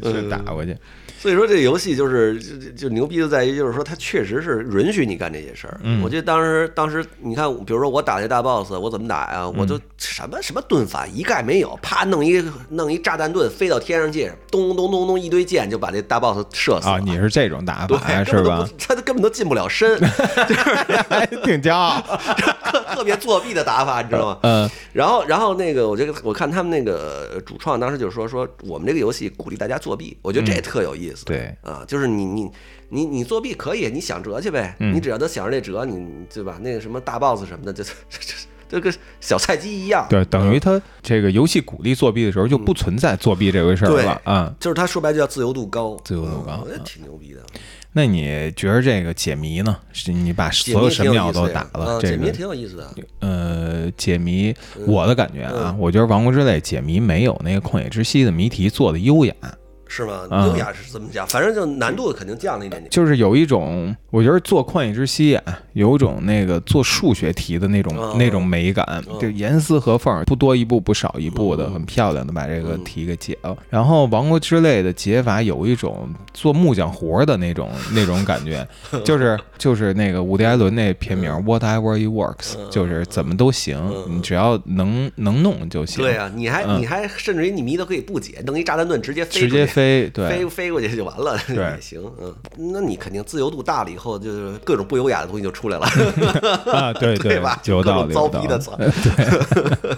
对，去打过去。
所以说这游戏就是就就牛逼就在于就是说它确实是允许你干这些事儿。我记得当时当时你看，比如说我打那大 boss，我怎么打呀？我就什么什么盾法一概没有，啪弄一弄一炸弹盾飞到天上去，咚咚咚咚一堆箭就把那大 boss 射死了
啊！你是这种打法是吧？
他根本都进不了身，就是
挺骄傲，
特特别作弊的打法，你知道吗？嗯。然后然后那个我觉得我看他们那个主创当时就说说我们这个游戏鼓励大家作弊，我觉得这特有意思。
对
啊，就是你你你你作弊可以，你想辙去呗，你只要能想着那辙，你对吧？那个什么大 boss 什么的，就这这这跟小菜鸡一样。
对，等于他这个游戏鼓励作弊的时候，就不存在作弊这回事儿了啊。
就是他说白就叫自由度高，
自由度高，
我觉得挺牛逼的。
那你觉得这个解谜呢？是你把所有神庙都打了，这个解
谜挺有意思的。
呃，解谜，我的感觉啊，我觉得《王国之泪》解谜没有那个《旷野之息》的谜题做的优雅。
是吗？优雅是怎么讲？反正就难度肯定降了一点点。
就是有一种，我觉得做旷野之息啊，有种那个做数学题的那种那种美感，就严丝合缝，不多一步不少一步的，很漂亮的把这个题给解了。然后王国之泪的解法有一种做木匠活的那种那种感觉，就是就是那个伍迪·艾伦那片名 Whatever It Works，就是怎么都行，你只要能能弄就行。
对啊，你还你还甚至于你迷都可以不解，弄一炸弹盾直接
飞直接飞。飞
飞飞过去就完了，也行，嗯，那你肯定自由度大了以后，就是各种不优雅的东西就出来了，
啊，对
对吧？
有道理，
糟逼的
对，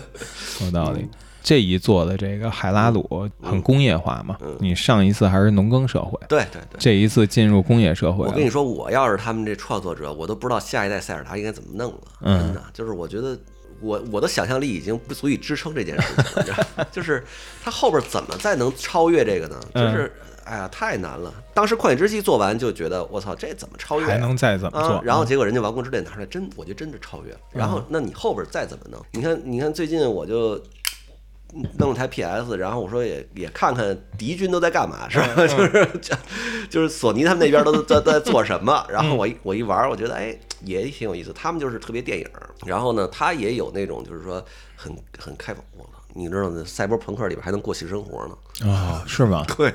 有道理。这一座的这个海拉鲁很工业化嘛，你上一次还是农耕社会，
对对对，
这一次进入工业社会。
我跟你说，我要是他们这创作者，我都不知道下一代塞尔达应该怎么弄了，真的，就是我觉得。我我的想象力已经不足以支撑这件事情，就是他后边怎么再能超越这个呢？就是哎呀，太难了。当时旷野之息做完就觉得我操，这怎么超越？
还能再怎么做？
然后结果人家王国之泪拿出来，真我觉得真的超越了。然后那你后边再怎么弄？你看，你看最近我就弄了台 PS，然后我说也也看看敌军都在干嘛，是吧？就是就是索尼他们那边都在在做什么？然后我一我一玩，我觉得哎。也挺有意思，他们就是特别电影，然后呢，他也有那种就是说很很开放，我操，你知道那赛博朋克里边还能过性生活呢
啊？是吗？
对，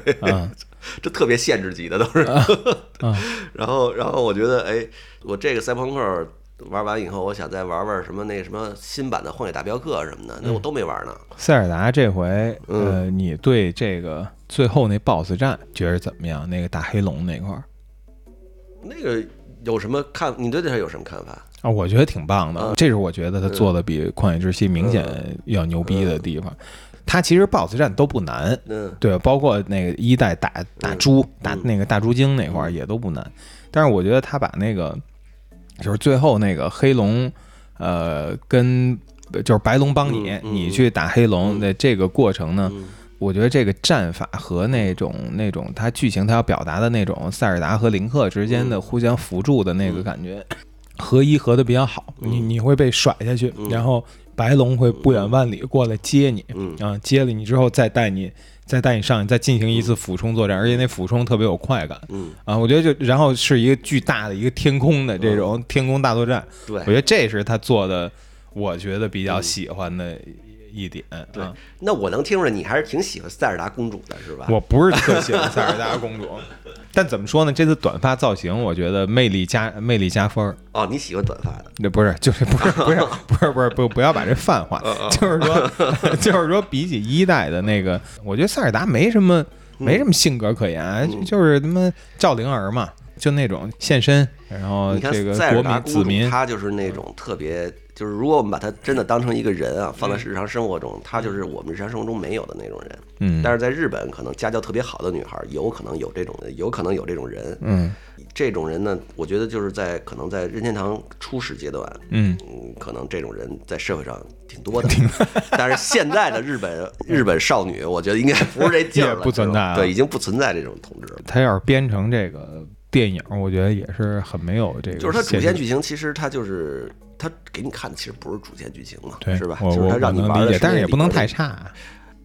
这特别限制级的都是。然后，然后我觉得，哎，我这个赛博朋克玩完以后，我想再玩玩什么那什么新版的《荒野大镖客》什么的，那我都没玩呢。
塞尔达这回，呃，你对这个最后那 BOSS 战觉得怎么样？那个大黑龙那块儿，
那个。有什么看？你对这有什么看法
啊？我觉得挺棒的，这是我觉得他做的比《旷野之息》明显要牛逼的地方。他其实 BOSS 战都不难，嗯，对，包括那个一代打打猪、打那个大猪精那块儿也都不难。但是我觉得他把那个就是最后那个黑龙，呃，跟就是白龙帮你，你去打黑龙的这个过程呢。我觉得这个战法和那种那种它剧情它要表达的那种塞尔达和林克之间的互相辅助的那个感觉，合一合的比较好。你你会被甩下去，然后白龙会不远万里过来接你，啊，接了你之后再带你。再带你上去，再进行一次俯冲作战，而且那俯冲特别有快感。
嗯
啊，我觉得就然后是一个巨大的一个天空的这种天空大作战。
对，我
觉得这是他做的，我觉得比较喜欢的。一点
对，那我能听出来你还是挺喜欢塞尔达公主的，是吧？
我不是特喜欢塞尔达公主，但怎么说呢？这次短发造型，我觉得魅力加魅力加分儿。
哦，你喜欢短发的？
那不是，就是不是不是不是不是不不要把这泛化，就是说就是说比起一代的那个，我觉得塞尔达没什么没什么性格可言，就是他妈赵灵儿嘛，就那种现身，然后这个国民子民，
他就是那种特别。就是如果我们把他真的当成一个人啊，放在日常生活中，他就是我们日常生活中没有的那种人。
嗯，
但是在日本，可能家教特别好的女孩有可能有这种，有可能有这种人。
嗯，
这种人呢，我觉得就是在可能在任天堂初始阶段，
嗯，
可能这种人在社会上挺多的。但是现在的日本日本少女，我觉得应该不是这劲儿了，
不存在，
对，已经不存在这种同志了。
他要是编成这个电影，我觉得也是很没有这个。
就是它主线剧情，其实它就是。它给你看的其实不是主线剧情嘛，是吧？
就是
它让你玩
的，但是也不能太差。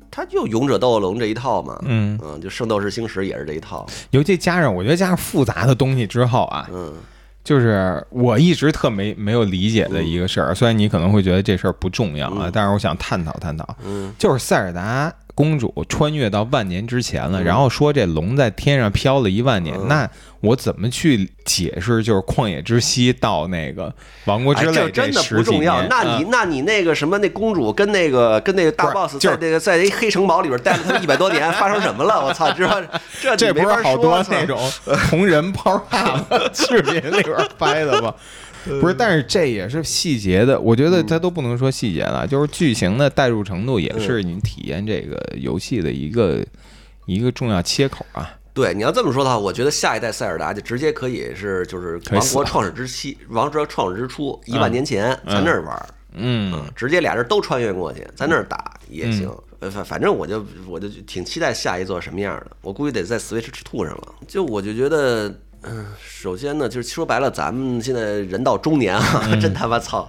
它就勇者斗恶龙这一套嘛，嗯嗯，就圣斗士星矢也是这一套。
尤其加上，我觉得加上复杂的东西之后啊，
嗯，
就是我一直特没没有理解的一个事儿。虽然你可能会觉得这事儿不重要啊，但是我想探讨探讨。
嗯，
就是塞尔达公主穿越到万年之前了，然后说这龙在天上飘了一万年，那。我怎么去解释？就是旷野之息到那个王国之泪，
这真的不重要。那你那你那个什么那公主跟那个跟那个大 boss 在那个在一黑城堡里边待了他一百多年，发生什么了？我操！知道这
这不是好多那种同人抛汉视频里边拍的吗？不是，但是这也是细节的。我觉得它都不能说细节了，就是剧情的代入程度也是你体验这个游戏的一个一个重要切口啊。
对，你要这么说的话，我觉得下一代塞尔达就直接可以是就是王国创始之期，王国创始之初一万年前在那儿玩，
嗯，
直接俩人都穿越过去，在那儿打也行。呃反反正我就我就挺期待下一座什么样的，我估计得在 Switch Two 上了。就我就觉得，嗯，首先呢，就是说白了，咱们现在人到中年啊，真他妈操，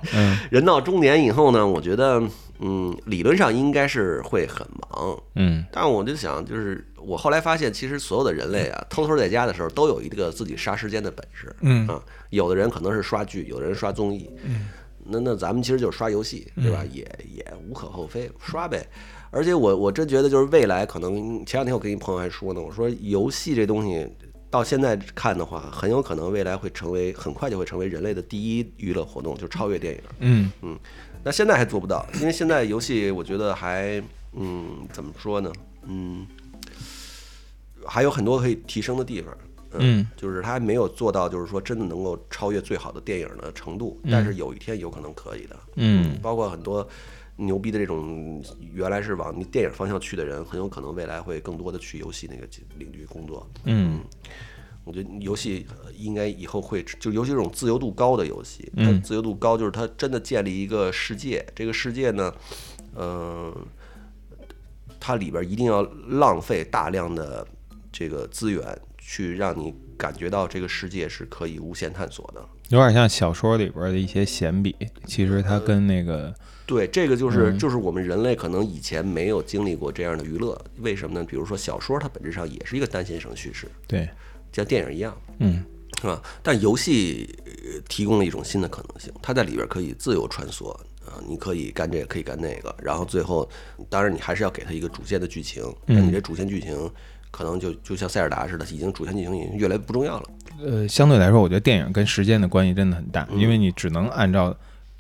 人到中年以后呢，我觉得。嗯，理论上应该是会很忙，
嗯，
但我就想，就是我后来发现，其实所有的人类啊，偷偷在家的时候，都有一个自己杀时间的本事，
嗯。
啊，有的人可能是刷剧，有的人刷综艺，
嗯，
那那咱们其实就是刷游戏，对吧？也也无可厚非，刷呗。而且我我真觉得，就是未来可能，前两天我跟一朋友还说呢，我说游戏这东西到现在看的话，很有可能未来会成为，很快就会成为人类的第一娱乐活动，就超越电影，
嗯。
嗯。那现在还做不到，因为现在游戏我觉得还，嗯，怎么说呢？嗯，还有很多可以提升的地方。嗯，就是他还没有做到，就是说真的能够超越最好的电影的程度。但是有一天有可能可以的。
嗯，
包括很多牛逼的这种原来是往电影方向去的人，很有可能未来会更多的去游戏那个领域工作。
嗯。
我觉得游戏应该以后会，就尤其这种自由度高的游戏，它自由度高，就是它真的建立一个世界。这个世界呢，嗯，它里边一定要浪费大量的这个资源，去让你感觉到这个世界是可以无限探索的。
有点像小说里边的一些闲笔，其实它跟那个
对这个就是就是我们人类可能以前没有经历过这样的娱乐，为什么呢？比如说小说，它本质上也是一个单线程叙事。
对。
像电影一样，
嗯，
是吧？但游戏提供了一种新的可能性，它在里边可以自由穿梭啊，你可以干这个，可以干那个，然后最后，当然你还是要给他一个主线的剧情，但你这主线剧情可能就就像塞尔达似的，已经主线剧情已经越来越不重要了。
呃，相对来说，我觉得电影跟时间的关系真的很大，因为你只能按照。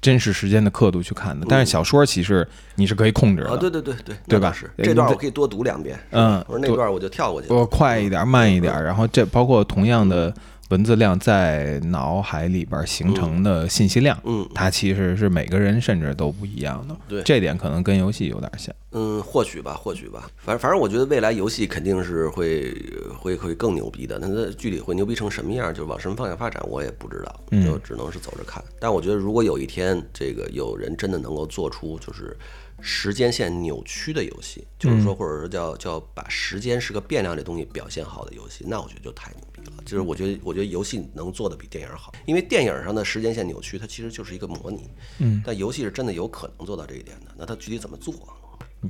真实时间的刻度去看的，但是小说其实你是可以控制的。
对对对对，
对吧？
是这段我可以多读两遍。
嗯，
我说那段我就跳过去。
我快一点，慢一点，然后这包括同样的文字量在脑海里边形成的信息量，
嗯，
它其实是每个人甚至都不一样的。
对，
这点可能跟游戏有点像。
嗯，或许吧，或许吧。反正反正，我觉得未来游戏肯定是会会会更牛逼的。那它具体会牛逼成什么样，就往什么方向发展，我也不知道，就只能是走着看。但我觉得，如果有一天这个有人真的能够做出就是时间线扭曲的游戏，就是说，或者说叫叫把时间是个变量这东西表现好的游戏，那我觉得就太牛逼了。就是我觉得，我觉得游戏能做的比电影好，因为电影上的时间线扭曲，它其实就是一个模拟。
嗯，
但游戏是真的有可能做到这一点的。那它具体怎么做？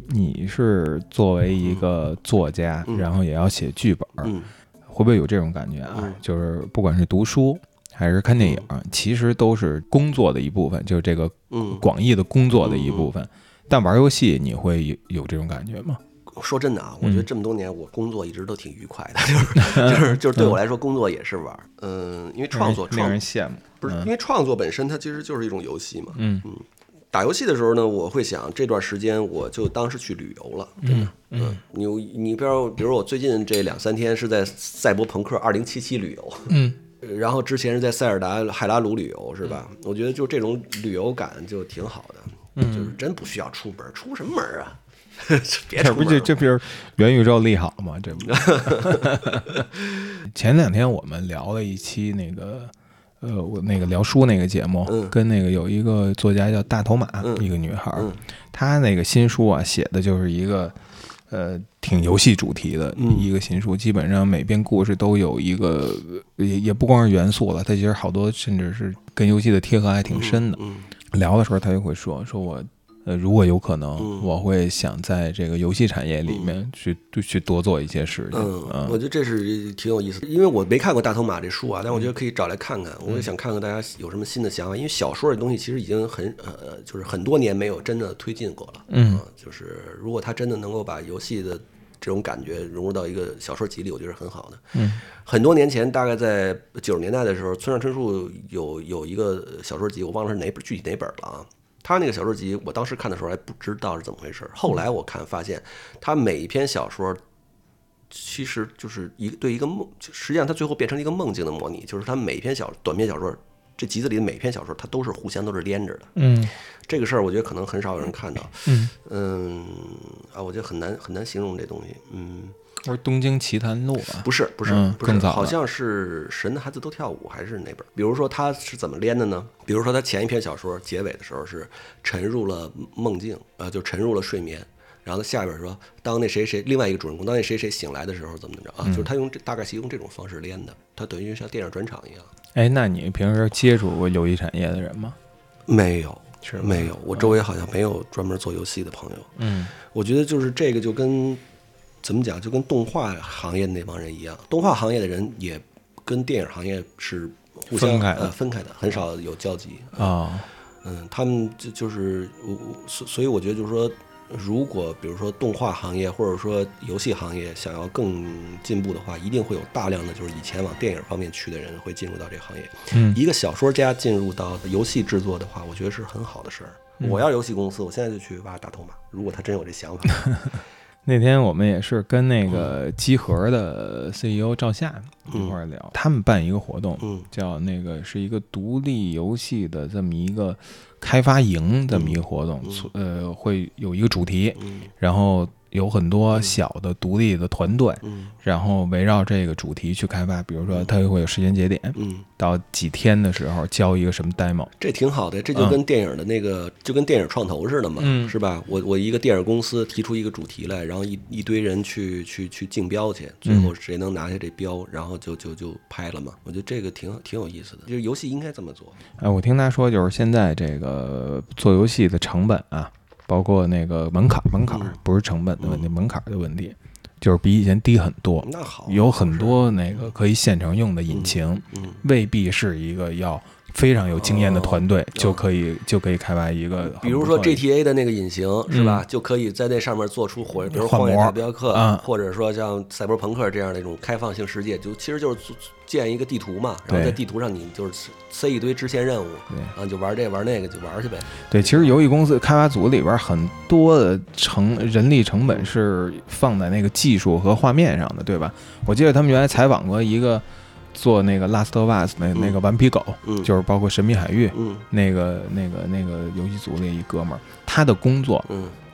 你是作为一个作家，然后也要写剧本，
嗯，
会不会有这种感觉啊？就是不管是读书还是看电影，其实都是工作的一部分，就是这个广义的工作的一部分。但玩游戏，你会有这种感觉吗？
说真的啊，我觉得这么多年我工作一直都挺愉快的，就是就是就是对我来说，工作也是玩儿。嗯，因为创作
创人羡慕，
不是因为创作本身它其实就是一种游戏嘛。嗯嗯。打游戏的时候呢，我会想这段时间我就当是去旅游了，真的。嗯，你你比如比如我最近这两三天是在赛博朋克二零七七旅游，
嗯，
然后之前是在塞尔达海拉鲁旅游，是吧？我觉得就这种旅游感就挺好的，就是真不需要出门，出什么门啊？别
这不就这不是元宇宙利好吗？这不。前两天我们聊了一期那个。呃，我那个聊书那个节目，跟那个有一个作家叫大头马，一个女孩，她那个新书啊，写的就是一个呃挺游戏主题的一个新书，基本上每篇故事都有一个，也也不光是元素了，它其实好多甚至是跟游戏的贴合还挺深的。聊的时候，他就会说说我。呃，如果有可能，我会想在这个游戏产业里面去去多做一些事情。
嗯，我觉得这是挺有意思的，因为我没看过大头马这书啊，但我觉得可以找来看看。我也想看看大家有什么新的想法，因为小说这东西其实已经很呃，就是很多年没有真的推进过了。
嗯，
就是如果他真的能够把游戏的这种感觉融入到一个小说集里，我觉得是很好的。
嗯，
很多年前，大概在九十年代的时候，村上春树有有一个小说集，我忘了是哪本具体哪本了啊。他那个小说集，我当时看的时候还不知道是怎么回事。后来我看发现，他每一篇小说其实就是一对一个梦，实际上他最后变成一个梦境的模拟。就是他每篇小短篇小说，这集子里的每篇小说，它都是互相都是连着的。
嗯，
这个事儿我觉得可能很少有人看到。
嗯
嗯啊，我觉得很难很难形容这东西。嗯。
不是《东京奇谭录》啊？
不是，不是，不
是，
好像是《神的孩子都跳舞》还是哪本？比如说他是怎么连的呢？比如说他前一篇小说结尾的时候是沉入了梦境，呃，就沉入了睡眠。然后他下边说，当那谁谁另外一个主人公，当那谁谁醒来的时候怎么怎么着啊？就是他用这大概是用这种方式连的，他等于像电影转场一样。
哎，那你平时接触过游戏产业的人吗？
没有，是没有。我周围好像没有专门做游戏的朋友。
嗯，
我觉得就是这个就跟。怎么讲？就跟动画行业那帮人一样，动画行业的人也跟电影行业是互相呃分开的，很少有交集
啊。
嗯，他们就就是我，所所以我觉得就是说，如果比如说动画行业或者说游戏行业想要更进步的话，一定会有大量的就是以前往电影方面去的人会进入到这个行业。
嗯，
一个小说家进入到游戏制作的话，我觉得是很好的事儿。我要游戏公司，我现在就去挖大头马。如果他真有这想法。
那天我们也是跟那个机核的 CEO 赵夏一块聊，他们办一个活动，叫那个是一个独立游戏的这么一个开发营，这么一个活动，呃，会有一个主题，然后。有很多小的独立的团队，
嗯，
然后围绕这个主题去开发。比如说，它会有时间节点，
嗯，
到几天的时候交一个什么 demo，
这挺好的。这就跟电影的那个，就跟电影创投似的嘛，是吧？我我一个电影公司提出一个主题来，然后一一堆人去去去竞标去，最后谁能拿下这标，然后就就就拍了嘛。我觉得这个挺挺有意思的，就是游戏应该这么做。
哎，我听他说，就是现在这个做游戏的成本啊。包括那个门槛，门槛不是成本的问题，门槛的问题，就是比以前低很多。
那好，
有很多那个可以现成用的引擎，未必是一个要。非常有经验的团队就可以就可以开发一个，
比如说 GTA 的那个引擎是吧？就可以在那上面做出火，比如《荒野大镖客》，或者说像《赛博朋克》这样的一种开放性世界，就其实就是建一个地图嘛。然后在地图上你就是塞一堆支线任务，然后，就玩这玩那个就玩去呗。
对，其实游戏公司开发组里边很多的成人力成本是放在那个技术和画面上的，对吧？我记得他们原来采访过一个。做那个《Last of Us》那那个顽皮狗，就是包括《神秘海域》那个那个那个游戏组那一哥们儿，他的工作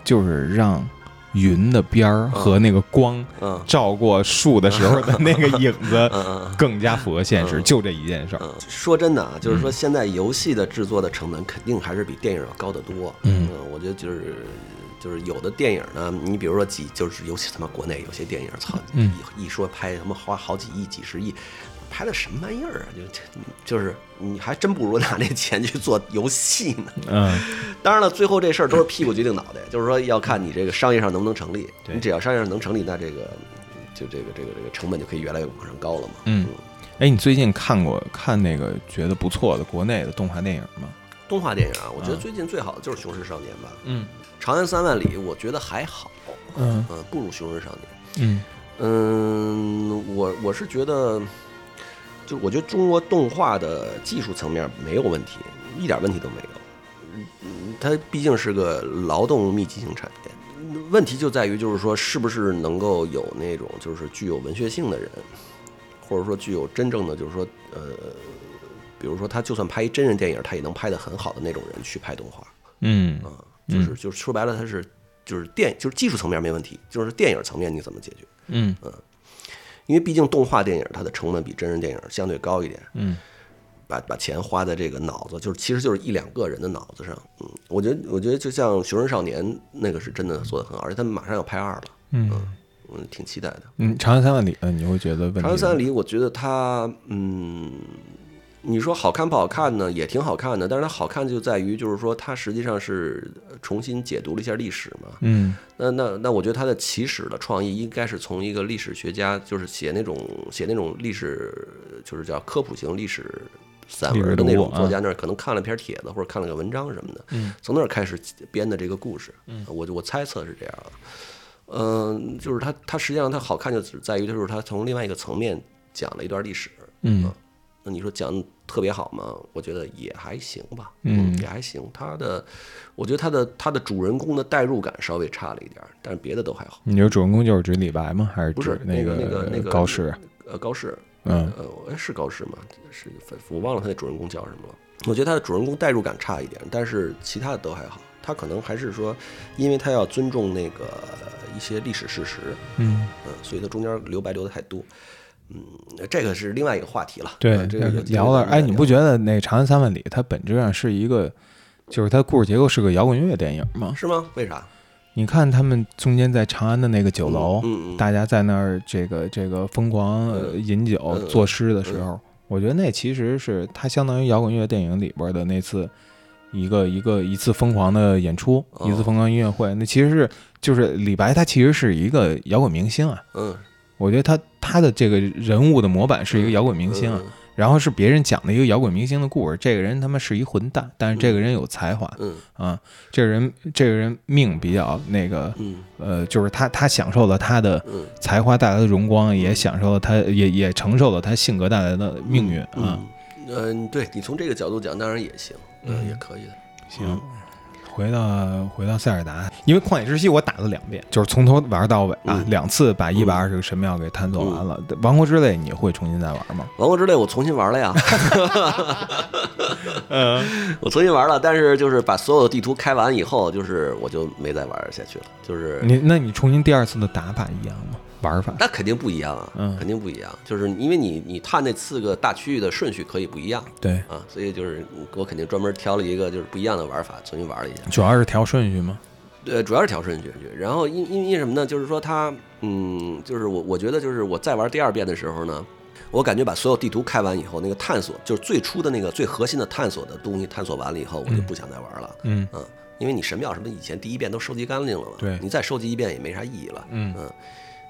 就是让。云的边儿和那个光照过树的时候的那个影子，更加符合现实。就这一件事儿。
说真的啊，就是说现在游戏的制作的成本肯定还是比电影要高得多。嗯，我觉得就是就是有的电影呢，你比如说几就是尤其他妈国内有些电影，操，一一说拍他妈花好几亿、几十亿。拍的什么玩意儿啊？就就是你还真不如拿那钱去做游戏呢。嗯，当然了，最后这事儿都是屁股决定脑袋，就是说要看你这个商业上能不能成立。你只要商业上能成立，那这个就这个这个这个成本就可以越来越往上高了嘛。
嗯，哎，你最近看过看那个觉得不错的国内的动画电影吗？
动画电影啊，我觉得最近最好的就是《雄狮少年》吧。嗯，《长安三万里》我觉得还好。嗯嗯，不如《雄狮少年》。嗯嗯，我我是觉得。就我觉得中国动画的技术层面没有问题，一点问题都没有。嗯，它毕竟是个劳动密集型产业，问题就在于就是说，是不是能够有那种就是具有文学性的人，或者说具有真正的就是说呃，比如说他就算拍一真人电影，他也能拍得很好的那种人去拍动画。
嗯
啊，就是就是说白了，他是就是电就是技术层面没问题，就是电影层面你怎么解决？嗯嗯。因为毕竟动画电影它的成本比真人电影相对高一点，嗯，把把钱花在这个脑子，就是其实就是一两个人的脑子上，嗯，我觉得我觉得就像《熊人少年》那个是真的做的很好，而且他们马上要拍二了，嗯嗯，挺期待的。
嗯，《长安三万里》呢？你会觉得？
《长安三万里》我觉得它，嗯。你说好看不好看呢？也挺好看的，但是它好看就在于，就是说它实际上是重新解读了一下历史嘛。嗯，那那那，我觉得它的起始的创意应该是从一个历史学家，就是写那种写那种历史，就是叫科普型历史散文的那种作家那儿，可能看了篇帖子或者看了个文章什么的，从那儿开始编的这个故事。嗯我我猜测是这样。嗯，就是它它实际上它好看就只在于，就是它从另外一个层面讲了一段历史。嗯。那你说讲特别好吗？我觉得也还行吧，嗯，也还行。他的，我觉得他的他的主人公的代入感稍微差了一点，但是别的都还好。
你说主人公就是指李白吗？还是
不是
那
个那个那个
高适？
呃，高适，嗯，呃，是高适吗？是，我忘了他的主人公叫什么了。我觉得他的主人公代入感差一点，但是其他的都还好。他可能还是说，因为他要尊重那个一些历史事实，嗯嗯，所以他中间留白留的太多。嗯，这个是另外一个话题了。
对，这个聊了。哎，你不觉得那《长安三万里》它本质上是一个，就是它故事结构是个摇滚乐电影吗？
是吗？为啥？
你看他们中间在长安的那个酒楼，大家在那儿这个这个疯狂饮酒作诗的时候，我觉得那其实是它相当于摇滚乐电影里边的那次一个一个一次疯狂的演出，一次疯狂音乐会。那其实是就是李白，他其实是一个摇滚明星啊。嗯。我觉得他他的这个人物的模板是一个摇滚明星，然后是别人讲的一个摇滚明星的故事。这个人他妈是一混蛋，但是这个人有才华，啊，这个人这个人命比较那个，呃，就是他他享受了他的才华带来的荣光，也享受了他也也承受了他性格带来的命运啊。
嗯，对你从这个角度讲，当然也行，嗯，也可以的，
行。回到回到塞尔达，因为旷野之息我打了两遍，就是从头玩到尾啊，两次把一百二十个神庙给探索完了。王国之泪你会重新再玩吗？
王国之泪我重新玩了呀，嗯，我重新玩了，但是就是把所有的地图开完以后，就是我就没再玩下去了。就是
你，那你重新第二次的打法一样吗？玩法
那肯定不一样啊，嗯，肯定不一样，就是因为你你探那四个大区域的顺序可以不一样，
对
啊，所以就是我肯定专门挑了一个就是不一样的玩法，重新玩了一下。
主要是调顺序吗？
对，主要是调顺序。然后因因因什么呢？就是说它，嗯，就是我我觉得就是我再玩第二遍的时候呢，我感觉把所有地图开完以后，那个探索就是最初的那个最核心的探索的东西探索完了以后，我就不想再玩了。嗯嗯，因为你神庙什么以前第一遍都收集干净了嘛，
对，
你再收集一遍也没啥意义了。嗯嗯。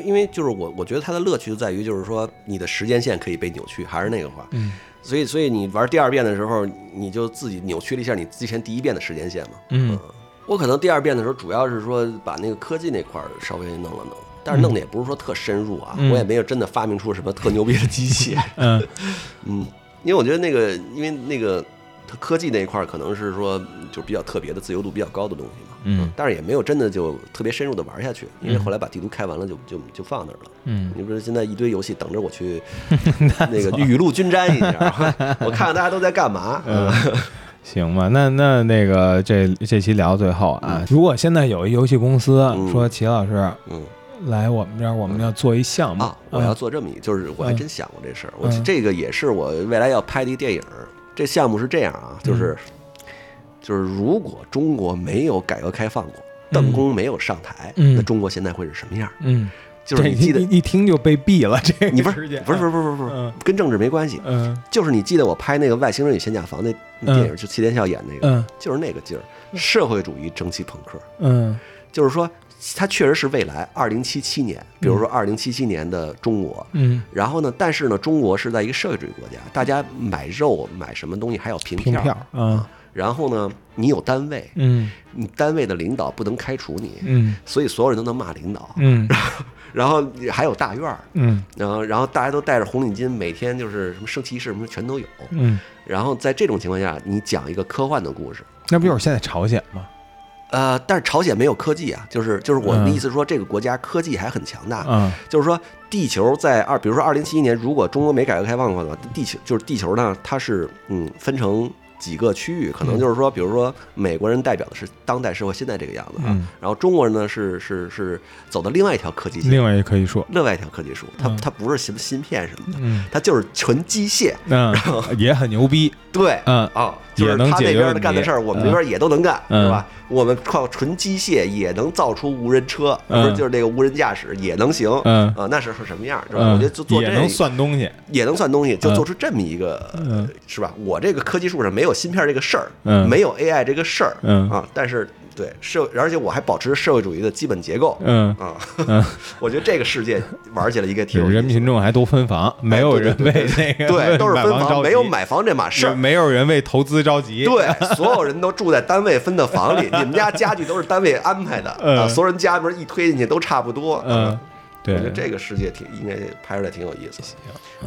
因为就是我，我觉得它的乐趣就在于，就是说你的时间线可以被扭曲，还是那个话，嗯，所以所以你玩第二遍的时候，你就自己扭曲了一下你之前第一遍的时间线嘛，嗯，我可能第二遍的时候主要是说把那个科技那块稍微弄了弄，但是弄的也不是说特深入啊，我也没有真的发明出什么特牛逼的机器，嗯。嗯，因为我觉得那个因为那个。它科技那一块儿可能是说就比较特别的自由度比较高的东西嘛，
嗯，
但是也没有真的就特别深入的玩下去，因为后来把地图开完了就就就放那儿了，
嗯，
你不是现在一堆游戏等着我去 那个雨露均沾一下，我看看大家都在干嘛，
嗯。行吧，那那那个这这期聊到最后啊，如果现在有一游戏公司说齐老师，
嗯，
来我们这儿，我们要做一项目，
我要做这么一，就是我还真想过这事儿，我这个也是我未来要拍的一电影。这项目是这样啊，就是就是如果中国没有改革开放过，邓公没有上台，那中国现在会是什么样？
嗯。
就是你记得
一听就被毙了，这
你不是不是不是不是不是跟政治没关系，
嗯，
就是你记得我拍那个《外星人与仙甲房》那电影，就齐天笑演那个，
嗯，
就是那个劲儿，社会主义蒸汽朋克，
嗯，
就是说它确实是未来二零七七年，比如说二零七七年的中国，
嗯，
然后呢，但是呢，中国是在一个社会主义国家，大家买肉买什么东西还要凭
票，嗯。
然后呢，你有单位，
嗯，
你单位的领导不能开除你，
嗯，
所以所有人都能骂领导，
嗯，
然后还有大院儿，
嗯，
然后然后大家都戴着红领巾，每天就是什么升旗仪式什么全都有，
嗯，
然后在这种情况下，你讲一个科幻的故事，
那不就是现在朝鲜吗？
呃，但是朝鲜没有科技啊，就是就是我的意思说，这个国家科技还很强大，
嗯，
就是说地球在二，比如说二零七一年，如果中国没改革开放的话，地球就是地球呢，它是嗯分成。几个区域可能就是说，比如说美国人代表的是当代社会现在这个样子啊，然后中国人呢是是是走的另外一条科技线，
另外也可以说
另外一条科技树，它它不是什么芯片什么
的，
它就是纯机械，
嗯，也很牛逼，
对，
嗯
啊，就是他那边的干的事儿，我们这边也都能干，是吧？我们靠纯机械也能造出无人车，不是就是那个无人驾驶也能行，
嗯
啊，那是什么样？是吧？我觉得就做这
也能算东西，
也能算东西，就做出这么一个，是吧？我这个科技树上没有芯片这个事儿，没有 AI 这个事儿，啊，但是。对社，而且我还保持社会主义的基本结构。
嗯
啊，我觉得这个世界玩起来应该挺。
人民群众还都分房，没有人为那个
对，都是分
房，
没有买房这码事儿。
没有人为投资着急。
对，所有人都住在单位分的房里，你们家家具都是单位安排的啊，所有人家门一推进去都差不多。
嗯。
我觉得这个世界挺应该拍出来挺有意思。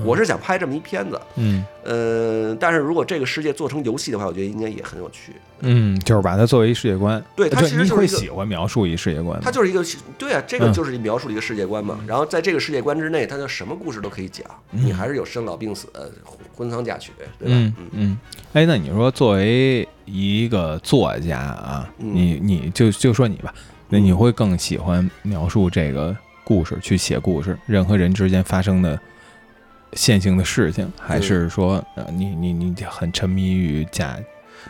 我是想拍这么一片子，
嗯，
呃，但是如果这个世界做成游戏的话，我觉得应该也很有趣。
嗯，就是把它作为一世界观。
对，它其实就是
喜欢描述一世界观。
它就是一个，对啊，这个就是描述一个世界观嘛。然后在这个世界观之内，它就什么故事都可以讲。你还是有生老病死、婚丧嫁娶，对吧？
嗯嗯。哎，那你说作为一个作家啊，你你就就说你吧，那你会更喜欢描述这个？故事去写故事，人和人之间发生的线性的事情，还是说，呃，你你你很沉迷于假？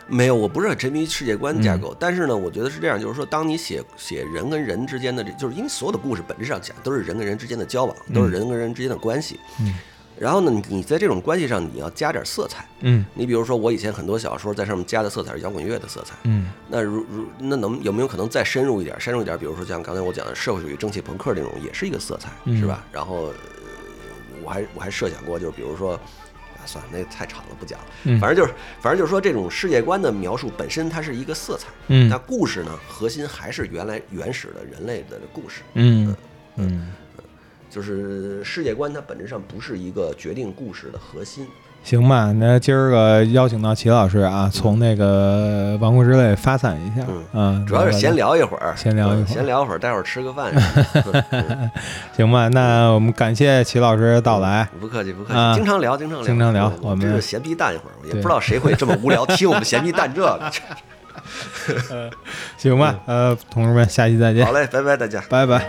没有，我不是很沉迷于世界观架构，但是呢，我觉得是这样，就是说，当你写写人跟人之间的，这就是因为所有的故事本质上讲都是人跟人之间的交往，都是人跟人之间的关系。
嗯。
然后呢，你在这种关系上，你要加点色彩。
嗯，
你比如说，我以前很多小说在上面加的色彩是摇滚乐的色彩。
嗯，
那如如那能有没有可能再深入一点？深入一点，比如说像刚才我讲的社会主义蒸汽朋克这种，也是一个色彩，是吧？然后我还我还设想过，就是比如说，啊，算了，那太长了，不讲了。反正就是反正就是说，这种世界观的描述本身它是一个色彩。
嗯，
那故事呢，核心还是原来原始的人类的故事。
嗯嗯。
就是世界观，它本质上不是一个决定故事的核心。
行吧，那今儿个邀请到齐老师啊，从那个王国之泪发散一下，嗯，
主要是闲聊一会儿，
闲聊一会儿，
闲聊一会儿，待会儿吃个饭。
行吧，那我们感谢齐老师到来，
不客气，不客气，经常聊，经常聊，
经常聊，我们这是
闲逼淡一会儿，也不知道谁会这么无聊 听我们闲逼淡这个。
行吧，呃，同志们，下期再见。
好嘞，拜拜，大家，
拜拜。